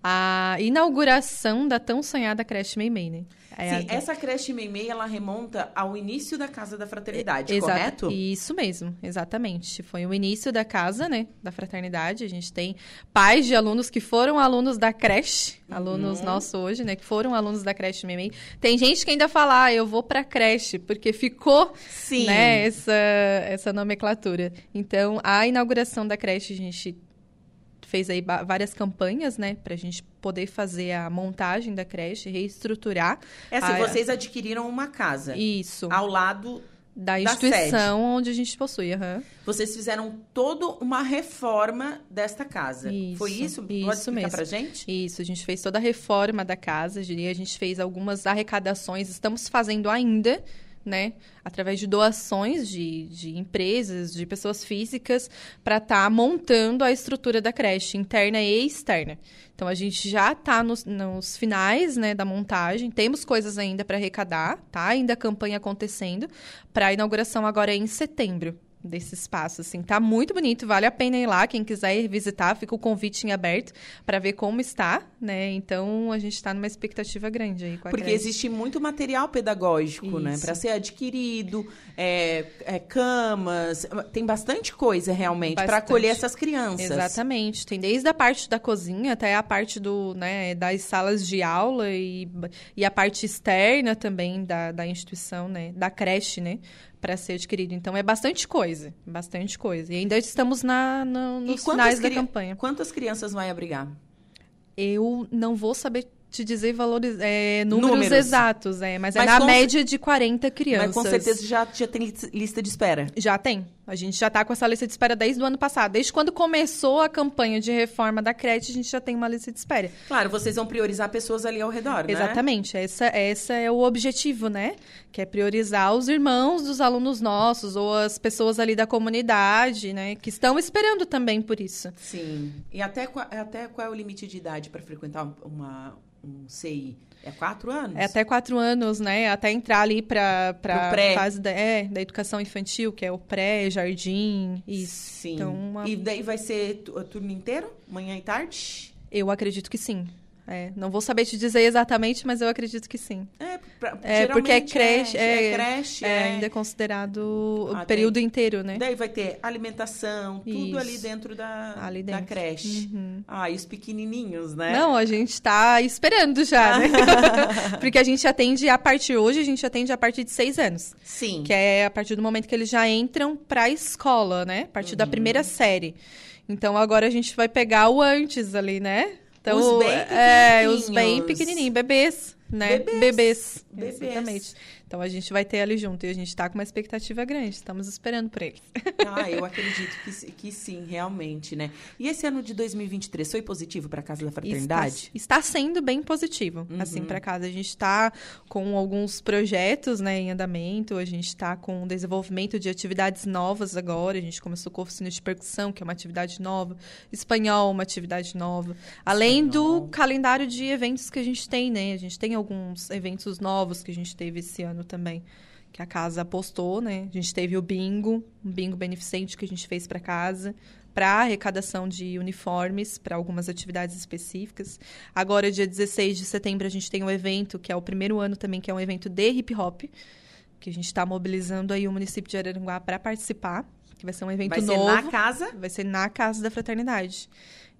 a inauguração da tão sonhada creche Meimei, né? É Sim, a... essa creche Meimei, ela remonta ao início da Casa da Fraternidade, Exato, correto? Isso mesmo, exatamente. Foi o início da casa, né, da Fraternidade. A gente tem pais de alunos que foram alunos da creche, uhum. alunos nossos hoje, né, que foram alunos da creche Meimei. Tem gente que ainda fala, ah, eu vou pra creche, porque ficou, Sim. né, essa, essa nomenclatura. Então, a inauguração da creche, a gente fez aí várias campanhas, né, para a gente poder fazer a montagem da creche, reestruturar. É assim, a... vocês adquiriram uma casa. Isso. Ao lado da instituição da onde a gente possui. Uhum. Vocês fizeram toda uma reforma desta casa. Isso, Foi isso? Pode isso explicar mesmo. pra gente? Isso, a gente fez toda a reforma da casa, a gente fez algumas arrecadações, estamos fazendo ainda né, através de doações de, de empresas, de pessoas físicas, para estar tá montando a estrutura da creche, interna e externa. Então, a gente já está nos, nos, finais né, da montagem, temos coisas ainda para arrecadar, tá? Ainda a campanha acontecendo, para a inauguração agora é em setembro desse espaço, assim. Tá muito bonito, vale a pena ir lá, quem quiser ir visitar, fica o convite em aberto para ver como está, né? Então, a gente está numa expectativa grande aí com a Porque creche. existe muito material pedagógico, né? Isso. né? Para ser adquirido, é, é, camas, tem bastante coisa realmente para acolher essas crianças. Exatamente. Tem desde a parte da cozinha até a parte do, né, das salas de aula e, e a parte externa também da, da instituição, né? Da creche, né? Para ser adquirido. Então é bastante coisa, bastante coisa. E ainda estamos na, na nos finais da campanha. Quantas crianças vai abrigar? Eu não vou saber te dizer valores, é, números, números, exatos, é, mas, é mas é na média de 40 crianças. Mas com certeza já, já tem lista de espera. Já tem. A gente já está com essa lista de espera desde o ano passado. Desde quando começou a campanha de reforma da creche, a gente já tem uma lista de espera. Claro, vocês vão priorizar pessoas ali ao redor, né? Exatamente. Essa, essa é o objetivo, né? Que é priorizar os irmãos dos alunos nossos ou as pessoas ali da comunidade, né? Que estão esperando também por isso. Sim. E até, até qual é o limite de idade para frequentar uma, um CI? É quatro anos? É até quatro anos, né? Até entrar ali para a fase da, é, da educação infantil, que é o pré, jardim, isso. Sim. Então, uma... E daí vai ser turno inteiro? Manhã e tarde? Eu acredito que sim. É, não vou saber te dizer exatamente, mas eu acredito que sim. É, pra, é porque é creche, é, é, creche, é, é, ainda é considerado ah, o período tem, inteiro, né? Daí vai ter alimentação, tudo Isso. ali dentro da, ali dentro. da creche. Uhum. Ah, e os pequenininhos, né? Não, a gente está esperando já, né? porque a gente atende a partir hoje, a gente atende a partir de seis anos. Sim. Que é a partir do momento que eles já entram para a escola, né? A partir uhum. da primeira série. Então agora a gente vai pegar o antes ali, né? Então, os bem é, os bem pequenininhos, bebês, né? Bebês. Bebês. Bebês. Exatamente. Então a gente vai ter ali junto e a gente está com uma expectativa grande, estamos esperando por eles. Ah, eu acredito que, que sim, realmente, né? E esse ano de 2023 foi positivo para a Casa da Fraternidade? Está, está sendo bem positivo, assim, uhum. assim, para casa. A gente está com alguns projetos né, em andamento, a gente está com desenvolvimento de atividades novas agora, a gente começou com oficina de percussão, que é uma atividade nova, espanhol, uma atividade nova, além espanhol. do calendário de eventos que a gente tem, né? A gente tem alguns eventos novos que a gente teve esse ano também que a casa apostou, né? A gente teve o bingo, um bingo beneficente que a gente fez para casa, para arrecadação de uniformes para algumas atividades específicas. Agora, dia 16 de setembro, a gente tem um evento, que é o primeiro ano também, que é um evento de hip hop, que a gente está mobilizando aí o município de Araranguá para participar, que vai ser um evento vai novo. Vai ser na casa? Vai ser na Casa da Fraternidade.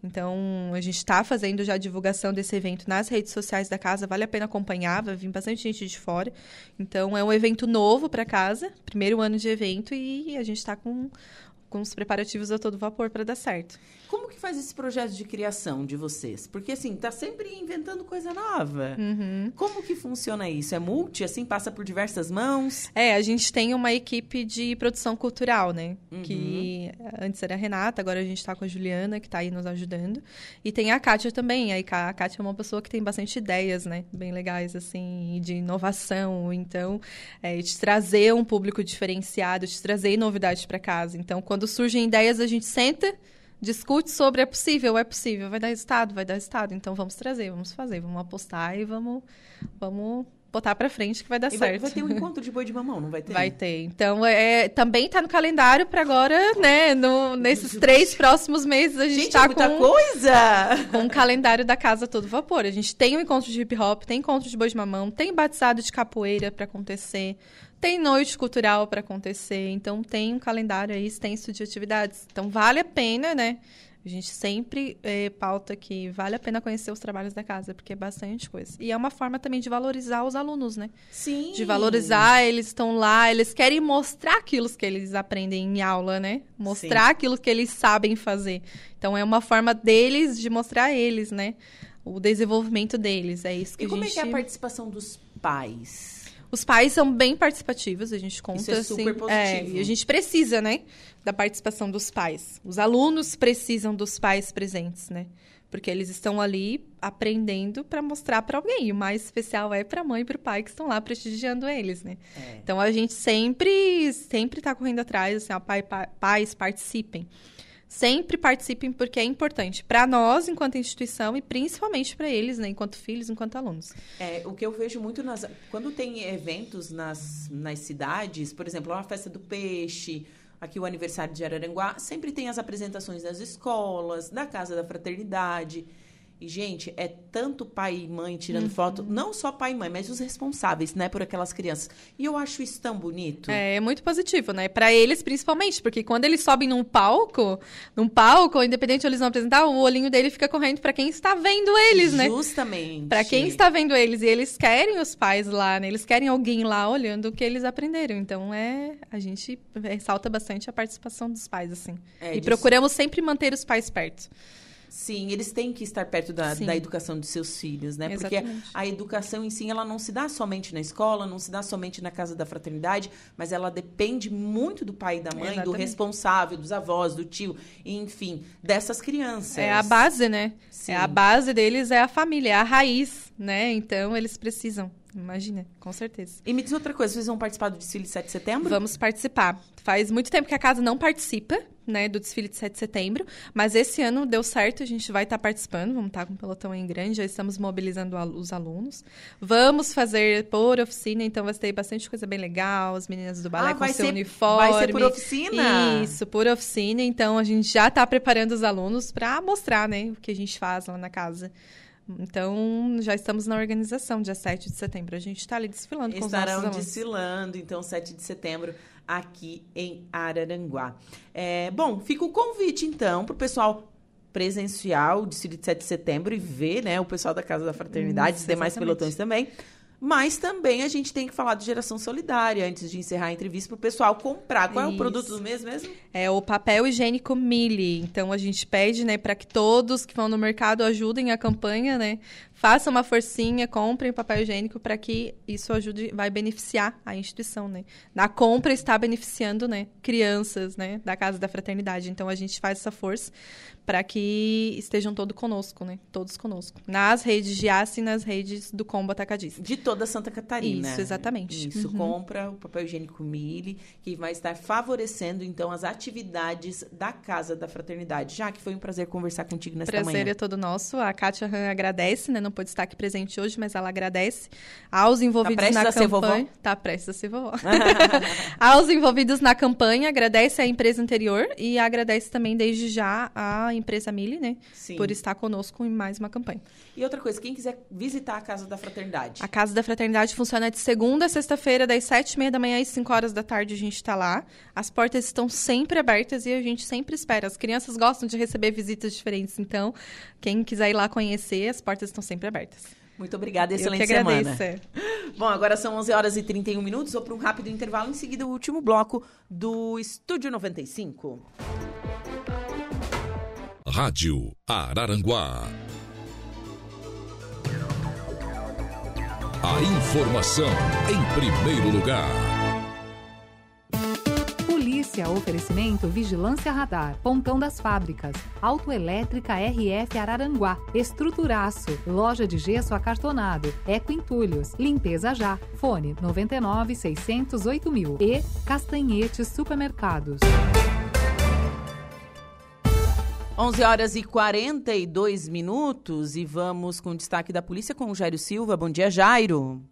Então, a gente está fazendo já a divulgação desse evento nas redes sociais da casa, vale a pena acompanhar, vai vir bastante gente de fora. Então, é um evento novo para casa, primeiro ano de evento, e a gente está com, com os preparativos a todo vapor para dar certo. Como que faz esse projeto de criação de vocês? Porque, assim, tá sempre inventando coisa nova. Uhum. Como que funciona isso? É multi, assim, passa por diversas mãos? É, a gente tem uma equipe de produção cultural, né? Uhum. Que antes era a Renata, agora a gente tá com a Juliana, que tá aí nos ajudando. E tem a Kátia também. Aí a Kátia é uma pessoa que tem bastante ideias, né? Bem legais, assim, de inovação. Então, é, de trazer um público diferenciado, de trazer novidades para casa. Então, quando surgem ideias, a gente senta discute sobre é possível, é possível, vai dar resultado, vai dar resultado. Então vamos trazer, vamos fazer, vamos apostar e vamos, vamos botar para frente que vai dar e certo. Vai, vai, ter um encontro de boi de mamão, não vai ter? Vai ter. Então, é, também está no calendário para agora, né? No, nesses três próximos meses a gente, está é muita com coisa. Com o calendário da casa todo vapor. A gente tem um encontro de hip hop, tem encontro de boi de mamão, tem batizado de capoeira para acontecer. Tem noite cultural para acontecer, então tem um calendário aí extenso de atividades. Então vale a pena, né? A gente sempre é, pauta que vale a pena conhecer os trabalhos da casa, porque é bastante coisa. E é uma forma também de valorizar os alunos, né? Sim. De valorizar, eles estão lá, eles querem mostrar aquilo que eles aprendem em aula, né? Mostrar Sim. aquilo que eles sabem fazer. Então é uma forma deles de mostrar a eles, né? O desenvolvimento deles. É isso que e a gente... como é que é a participação dos pais? Os pais são bem participativos, a gente conta. Isso é super assim, positivo. É, e a gente precisa, né, da participação dos pais. Os alunos precisam dos pais presentes, né? Porque eles estão ali aprendendo para mostrar para alguém. E o mais especial é para a mãe e para o pai que estão lá prestigiando eles, né? É. Então a gente sempre sempre está correndo atrás, assim, ó, pai, pais participem sempre participem porque é importante para nós enquanto instituição e principalmente para eles, né, enquanto filhos, enquanto alunos. É, o que eu vejo muito nas quando tem eventos nas, nas cidades, por exemplo, a festa do peixe, aqui o aniversário de Araranguá, sempre tem as apresentações das escolas, da Casa da Fraternidade. E, gente, é tanto pai e mãe tirando uhum. foto, não só pai e mãe, mas os responsáveis, né, por aquelas crianças. E eu acho isso tão bonito. É, é muito positivo, né? Para eles, principalmente, porque quando eles sobem num palco, num palco, independente de eles vão apresentar, o olhinho dele fica correndo para quem está vendo eles, né? Justamente. Para quem está vendo eles. E eles querem os pais lá, né? Eles querem alguém lá olhando o que eles aprenderam. Então, é. A gente ressalta bastante a participação dos pais, assim. É, e disso... procuramos sempre manter os pais perto. Sim, eles têm que estar perto da, da educação dos seus filhos, né? Exatamente. Porque a educação em si, ela não se dá somente na escola, não se dá somente na casa da fraternidade, mas ela depende muito do pai e da mãe, Exatamente. do responsável, dos avós, do tio, enfim, dessas crianças. É a base, né? Sim. É a base deles é a família, é a raiz, né? Então eles precisam Imagina, com certeza. E me diz outra coisa, vocês vão participar do desfile de 7 de setembro? Vamos participar. Faz muito tempo que a casa não participa, né, do desfile de 7 de setembro, mas esse ano deu certo, a gente vai estar tá participando, vamos estar tá com um pelotão em grande, já estamos mobilizando os alunos. Vamos fazer por oficina, então vai ter bastante coisa bem legal, as meninas do balé ah, com seu ser, uniforme. Vai ser por oficina? Isso, por oficina, então a gente já está preparando os alunos para mostrar, né, o que a gente faz lá na casa. Então, já estamos na organização, dia 7 de setembro. A gente está ali desfilando com Estarão os nossos desfilando, então, 7 de setembro, aqui em Araranguá. É, bom, fica o convite, então, para o pessoal presencial, de 7 de setembro, e ver né, o pessoal da Casa da Fraternidade, os demais pelotões também. Mas também a gente tem que falar de geração solidária antes de encerrar a entrevista para o pessoal comprar. Qual é o Isso. produto do mês mesmo? É o papel higiênico Mili. Então a gente pede, né, para que todos que vão no mercado ajudem a campanha, né? Façam uma forcinha, comprem papel higiênico para que isso ajude, vai beneficiar a instituição, né? Na compra está beneficiando, né, crianças, né, da Casa da Fraternidade. Então a gente faz essa força para que estejam todos conosco, né? Todos conosco. Nas redes de ACE e nas redes do Combo Atacadista. De toda Santa Catarina. Isso, exatamente. Isso, Uhum. compra o papel higiênico Mili, que vai estar favorecendo, então, as atividades da Casa da Fraternidade. Já que foi um prazer conversar contigo nesta Prazer manhã. é todo nosso. A Kátia Han agradece, né? Não pôde estar aqui presente hoje, mas ela agradece aos envolvidos prestes na a ser campanha. vovó? Tá prestes a ser vovó. aos envolvidos na campanha, agradece à empresa anterior e agradece também desde já à empresa Mili, né? Sim. Por estar conosco em mais uma campanha. E outra coisa, quem quiser visitar a Casa da Fraternidade. A Casa da Fraternidade funciona de segunda a sexta-feira, das sete e meia da manhã às cinco horas da tarde a gente está lá. As portas estão sempre abertas e a gente sempre espera. As crianças gostam de receber visitas diferentes, então quem quiser ir lá conhecer, as portas estão sempre abertas. Muito obrigada, Eu excelente que agradeço. semana. é. Bom, agora são 11 horas e 31 minutos. Vou para um rápido intervalo. Em seguida, o último bloco do Estúdio 95. Rádio Araranguá. A informação em primeiro lugar. Polícia, oferecimento Vigilância Radar, Pontão das Fábricas, Autoelétrica RF Araranguá, Estruturaço, Loja de Gesso Acartonado, Eco Entulhos, Limpeza Já, Fone 99 608 mil e Castanhetes Supermercados. 11 horas e 42 minutos e vamos com o destaque da polícia com o Jairo Silva. Bom dia, Jairo.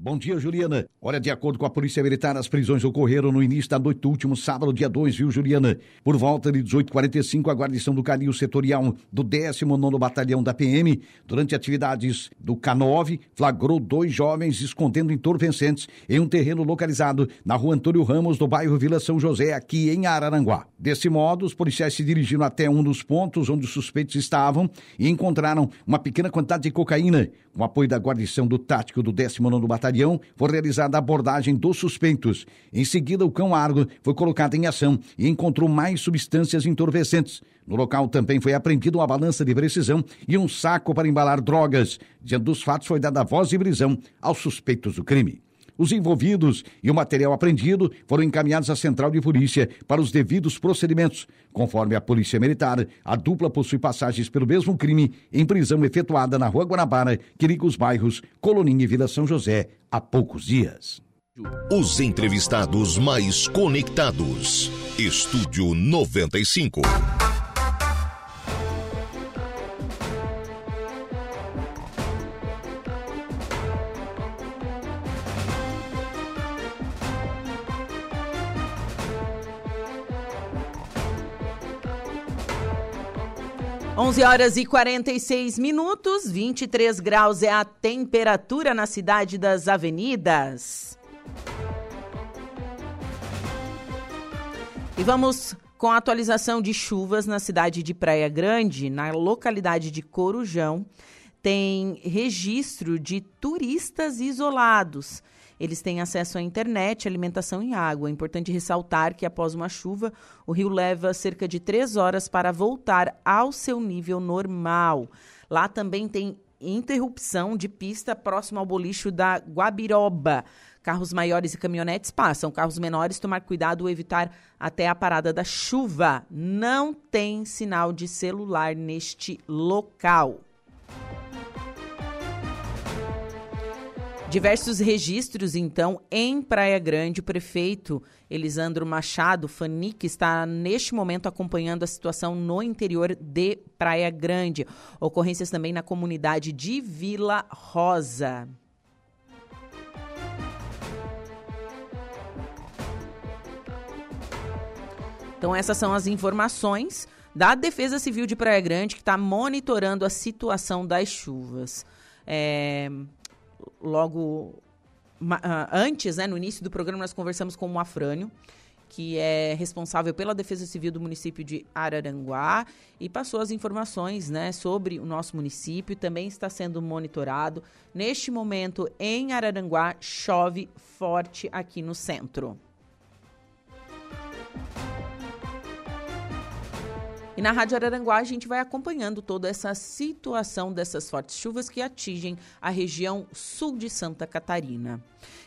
Bom dia, Juliana. Olha, de acordo com a Polícia Militar, as prisões ocorreram no início da noite do último sábado, dia 2, viu, Juliana? Por volta de 18h45, a guarnição do Canil Setorial do 19º Batalhão da PM, durante atividades do K9, flagrou dois jovens escondendo entorpecentes em um terreno localizado na rua Antônio Ramos, do bairro Vila São José, aqui em Araranguá. Desse modo, os policiais se dirigiram até um dos pontos onde os suspeitos estavam e encontraram uma pequena quantidade de cocaína. Com apoio da guarnição do tático do 19º Batalhão, foi realizada a abordagem dos suspeitos. Em seguida, o cão Argo foi colocado em ação e encontrou mais substâncias entorpecentes. No local também foi apreendida uma balança de precisão e um saco para embalar drogas. Diante dos fatos, foi dada voz de prisão aos suspeitos do crime. Os envolvidos e o material apreendido foram encaminhados à central de polícia para os devidos procedimentos. Conforme a Polícia Militar, a dupla possui passagens pelo mesmo crime em prisão efetuada na Rua Guanabara, que liga os bairros Coloninha e Vila São José há poucos dias. Os entrevistados mais conectados. Estúdio 95. Onze horas e 46 minutos, 23 graus é a temperatura na cidade das avenidas. E vamos com a atualização de chuvas na cidade de Praia Grande, na localidade de Corujão. Tem registro de turistas isolados. Eles têm acesso à internet, alimentação e água. É importante ressaltar que após uma chuva, o rio leva cerca de três horas para voltar ao seu nível normal. Lá também tem interrupção de pista próximo ao bolicho da Guabiroba. Carros maiores e caminhonetes passam. Carros menores, tomar cuidado ou evitar até a parada da chuva. Não tem sinal de celular neste local. Diversos registros, então, em Praia Grande. O prefeito Elisandro Machado Fanique está, neste momento, acompanhando a situação no interior de Praia Grande. Ocorrências também na comunidade de Vila Rosa. Então, essas são as informações da Defesa Civil de Praia Grande, que está monitorando a situação das chuvas. É, logo ah, antes, né, no início do programa, nós conversamos com o Afrânio que é responsável pela Defesa Civil do município de Araranguá e passou as informações né, sobre o nosso município. Também está sendo monitorado. Neste momento, em Araranguá, chove forte aqui no centro. E na Rádio Araranguá a gente vai acompanhando toda essa situação dessas fortes chuvas que atingem a região sul de Santa Catarina.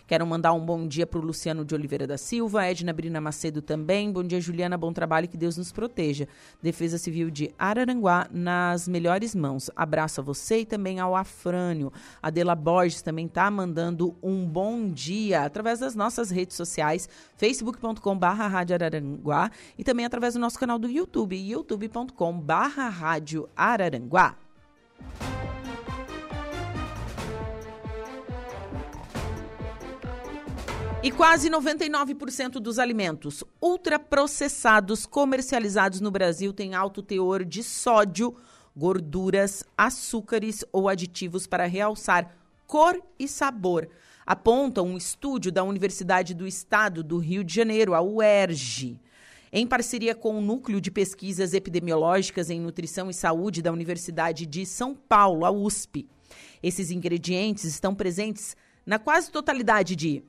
Quero mandar um bom dia para o Luciano de Oliveira da Silva, Edna Brina Macedo também. Bom dia, Juliana. Bom trabalho, que Deus nos proteja. Defesa Civil de Araranguá nas melhores mãos. Abraço a você e também ao Afrânio. Adela Borges também está mandando um bom dia através das nossas redes sociais, facebook.com.br Rádio Araranguá e também através do nosso canal do YouTube, youtube.com.br Rádio Araranguá. E quase 99% dos alimentos ultraprocessados comercializados no Brasil têm alto teor de sódio, gorduras, açúcares ou aditivos para realçar cor e sabor. Aponta um estúdio da Universidade do Estado do Rio de Janeiro, a UERJ. Em parceria com o Núcleo de Pesquisas Epidemiológicas em Nutrição e Saúde da Universidade de São Paulo, a USP. Esses ingredientes estão presentes na quase totalidade de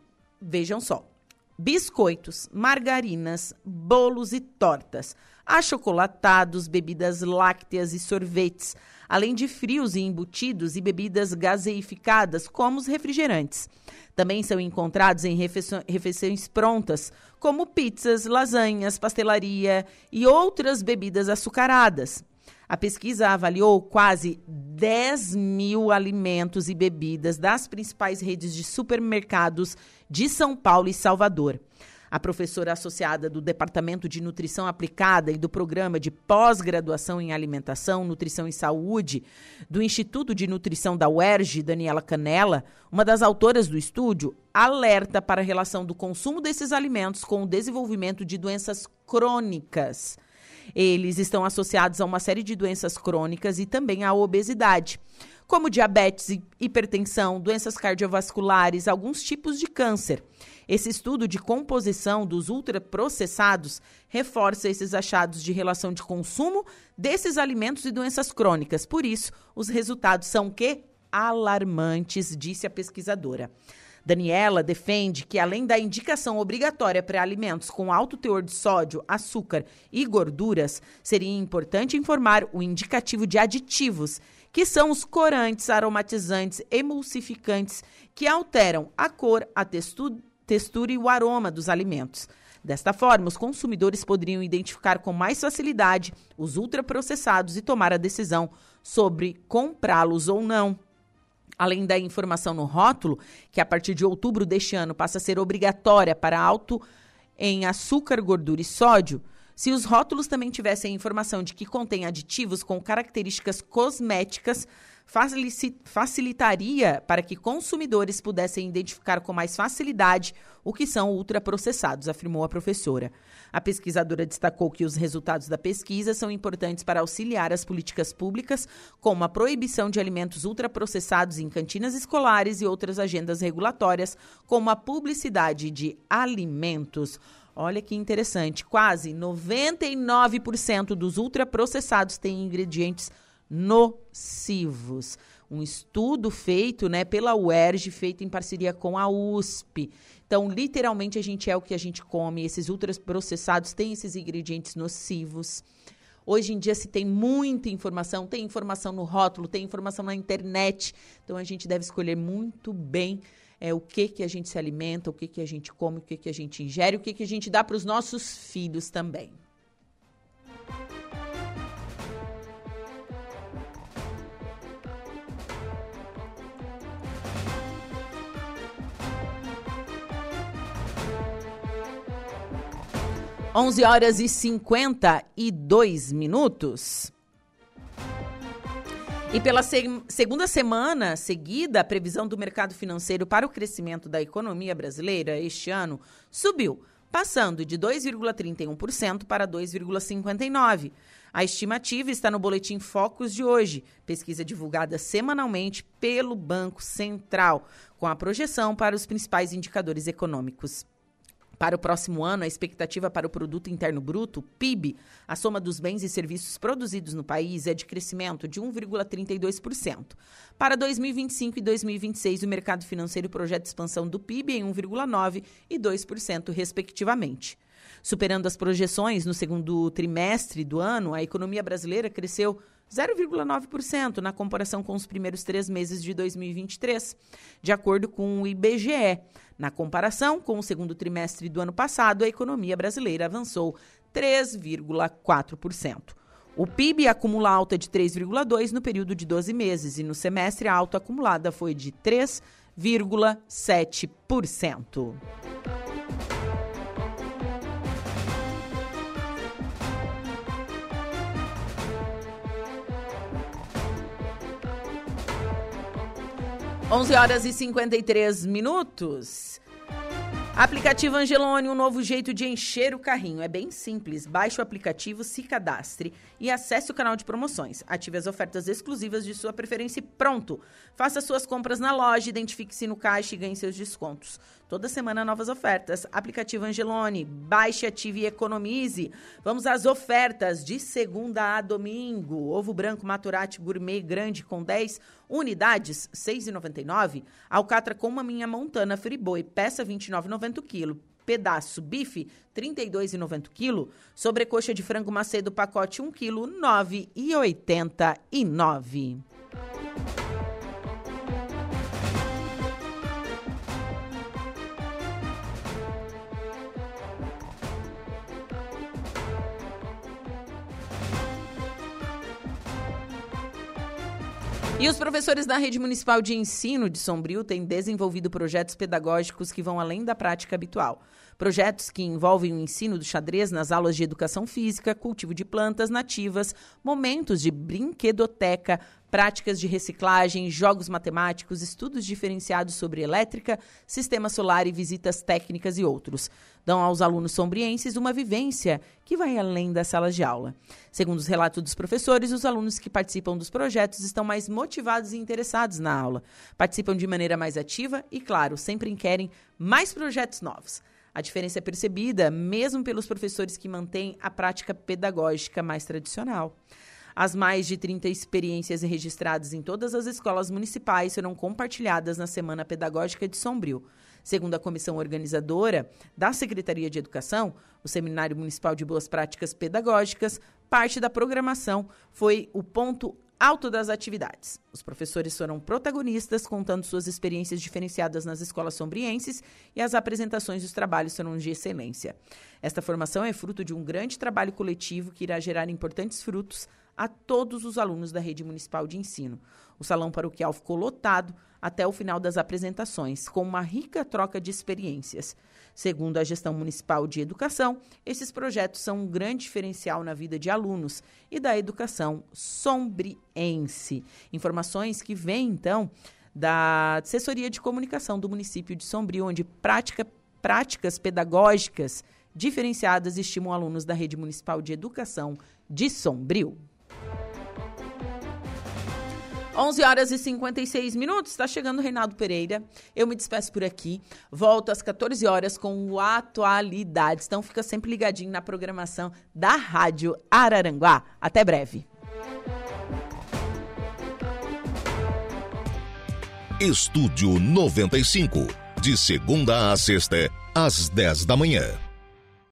Vejam só: biscoitos, margarinas, bolos e tortas, achocolatados, bebidas lácteas e sorvetes, além de frios e embutidos e bebidas gaseificadas, como os refrigerantes. Também são encontrados em refeições prontas, como pizzas, lasanhas, pastelaria e outras bebidas açucaradas. A pesquisa avaliou quase 10 mil alimentos e bebidas das principais redes de supermercados de São Paulo e Salvador. A professora associada do Departamento de Nutrição Aplicada e do Programa de Pós-Graduação em Alimentação, Nutrição e Saúde do Instituto de Nutrição da UERJ, Daniela Canela, uma das autoras do estúdio, alerta para a relação do consumo desses alimentos com o desenvolvimento de doenças crônicas. Eles estão associados a uma série de doenças crônicas e também à obesidade, como diabetes, hipertensão, doenças cardiovasculares, alguns tipos de câncer. Esse estudo de composição dos ultraprocessados reforça esses achados de relação de consumo desses alimentos e doenças crônicas. Por isso, os resultados são que alarmantes, disse a pesquisadora. Daniela defende que, além da indicação obrigatória para alimentos com alto teor de sódio, açúcar e gorduras, seria importante informar o indicativo de aditivos, que são os corantes, aromatizantes, emulsificantes, que alteram a cor, a textu textura e o aroma dos alimentos. Desta forma, os consumidores poderiam identificar com mais facilidade os ultraprocessados e tomar a decisão sobre comprá-los ou não. Além da informação no rótulo, que a partir de outubro deste ano passa a ser obrigatória para alto em açúcar, gordura e sódio, se os rótulos também tivessem a informação de que contém aditivos com características cosméticas, facilitaria para que consumidores pudessem identificar com mais facilidade o que são ultraprocessados, afirmou a professora. A pesquisadora destacou que os resultados da pesquisa são importantes para auxiliar as políticas públicas, como a proibição de alimentos ultraprocessados em cantinas escolares e outras agendas regulatórias, como a publicidade de alimentos. Olha que interessante, quase 99% dos ultraprocessados têm ingredientes nocivos. Um estudo feito né, pela UERJ, feito em parceria com a USP. Então, literalmente, a gente é o que a gente come. Esses ultraprocessados têm esses ingredientes nocivos. Hoje em dia se tem muita informação, tem informação no rótulo, tem informação na internet. Então a gente deve escolher muito bem é, o que que a gente se alimenta, o que que a gente come, o que que a gente ingere, o que que a gente dá para os nossos filhos também. 11 horas e 52 minutos. E pela se segunda semana seguida, a previsão do mercado financeiro para o crescimento da economia brasileira este ano subiu, passando de 2,31% para 2,59%. A estimativa está no Boletim Focus de hoje, pesquisa divulgada semanalmente pelo Banco Central, com a projeção para os principais indicadores econômicos Para o próximo ano, a expectativa para o Produto Interno Bruto, PIB, a soma dos bens e serviços produzidos no país, é de crescimento de 1,32%. Para 2025 e 2026, o mercado financeiro projeta expansão do PIB em 1,9% e 2%, respectivamente. Superando as projeções no segundo trimestre do ano, a economia brasileira cresceu 0,9% na comparação com os primeiros três meses de 2023, de acordo com o IBGE. Na comparação com o segundo trimestre do ano passado, a economia brasileira avançou 3,4%. O PIB acumula alta de 3,2% no período de 12 meses e no semestre a alta acumulada foi de 3,7%. 11 horas e 53 minutos. Aplicativo Angelone, um novo jeito de encher o carrinho. É bem simples. Baixe o aplicativo, se cadastre e acesse o canal de promoções. Ative as ofertas exclusivas de sua preferência e pronto. Faça suas compras na loja, identifique-se no caixa e ganhe seus descontos. Toda semana novas ofertas. Aplicativo Angelone. Baixe, ative e economize. Vamos às ofertas de segunda a domingo. Ovo branco Maturati Gourmet grande com 10 unidades, R$ 6,99. Alcatra com maminha montana Friboi, peça R$ 29,90 quilo. Pedaço bife, R$ 32,90 quilo. Sobrecoxa de frango macedo pacote 1 quilo, R$ 9,89. 'E os professores da Rede Municipal de Ensino de Sombrio têm desenvolvido projetos pedagógicos que vão além da prática habitual. Projetos que envolvem o ensino do xadrez nas aulas de educação física, cultivo de plantas nativas, momentos de brinquedoteca, práticas de reciclagem, jogos matemáticos, estudos diferenciados sobre elétrica, sistema solar e visitas técnicas e outros. Dão aos alunos sombrienses uma vivência que vai além das salas de aula. Segundo os relatos dos professores, os alunos que participam dos projetos estão mais motivados e interessados na aula. Participam de maneira mais ativa e, claro, sempre querem mais projetos novos. A diferença é percebida mesmo pelos professores que mantêm a prática pedagógica mais tradicional. As mais de 30 experiências registradas em todas as escolas municipais serão compartilhadas na Semana Pedagógica de Sombrio. Segundo a comissão organizadora da Secretaria de Educação, o Seminário Municipal de Boas Práticas Pedagógicas, parte da programação foi o ponto alto das atividades. Os professores foram protagonistas, contando suas experiências diferenciadas nas escolas sombrienses e as apresentações dos trabalhos foram de excelência. Esta formação é fruto de um grande trabalho coletivo que irá gerar importantes frutos a todos os alunos da rede municipal de ensino. O salão paroquial ficou lotado até o final das apresentações, com uma rica troca de experiências. Segundo a gestão municipal de educação, esses projetos são um grande diferencial na vida de alunos e da educação sombriense. Informações que vêm, então, da assessoria de comunicação do município de Sombrio, onde prática, práticas pedagógicas diferenciadas estimam alunos da rede municipal de educação de Sombrio. 11 horas e 56 minutos, está chegando o Reinaldo Pereira. Eu me despeço por aqui. Volto às 14 horas com o Atualidades. Então fica sempre ligadinho na programação da Rádio Araranguá. Até breve. Estúdio 95, de segunda a sexta, às 10 da manhã.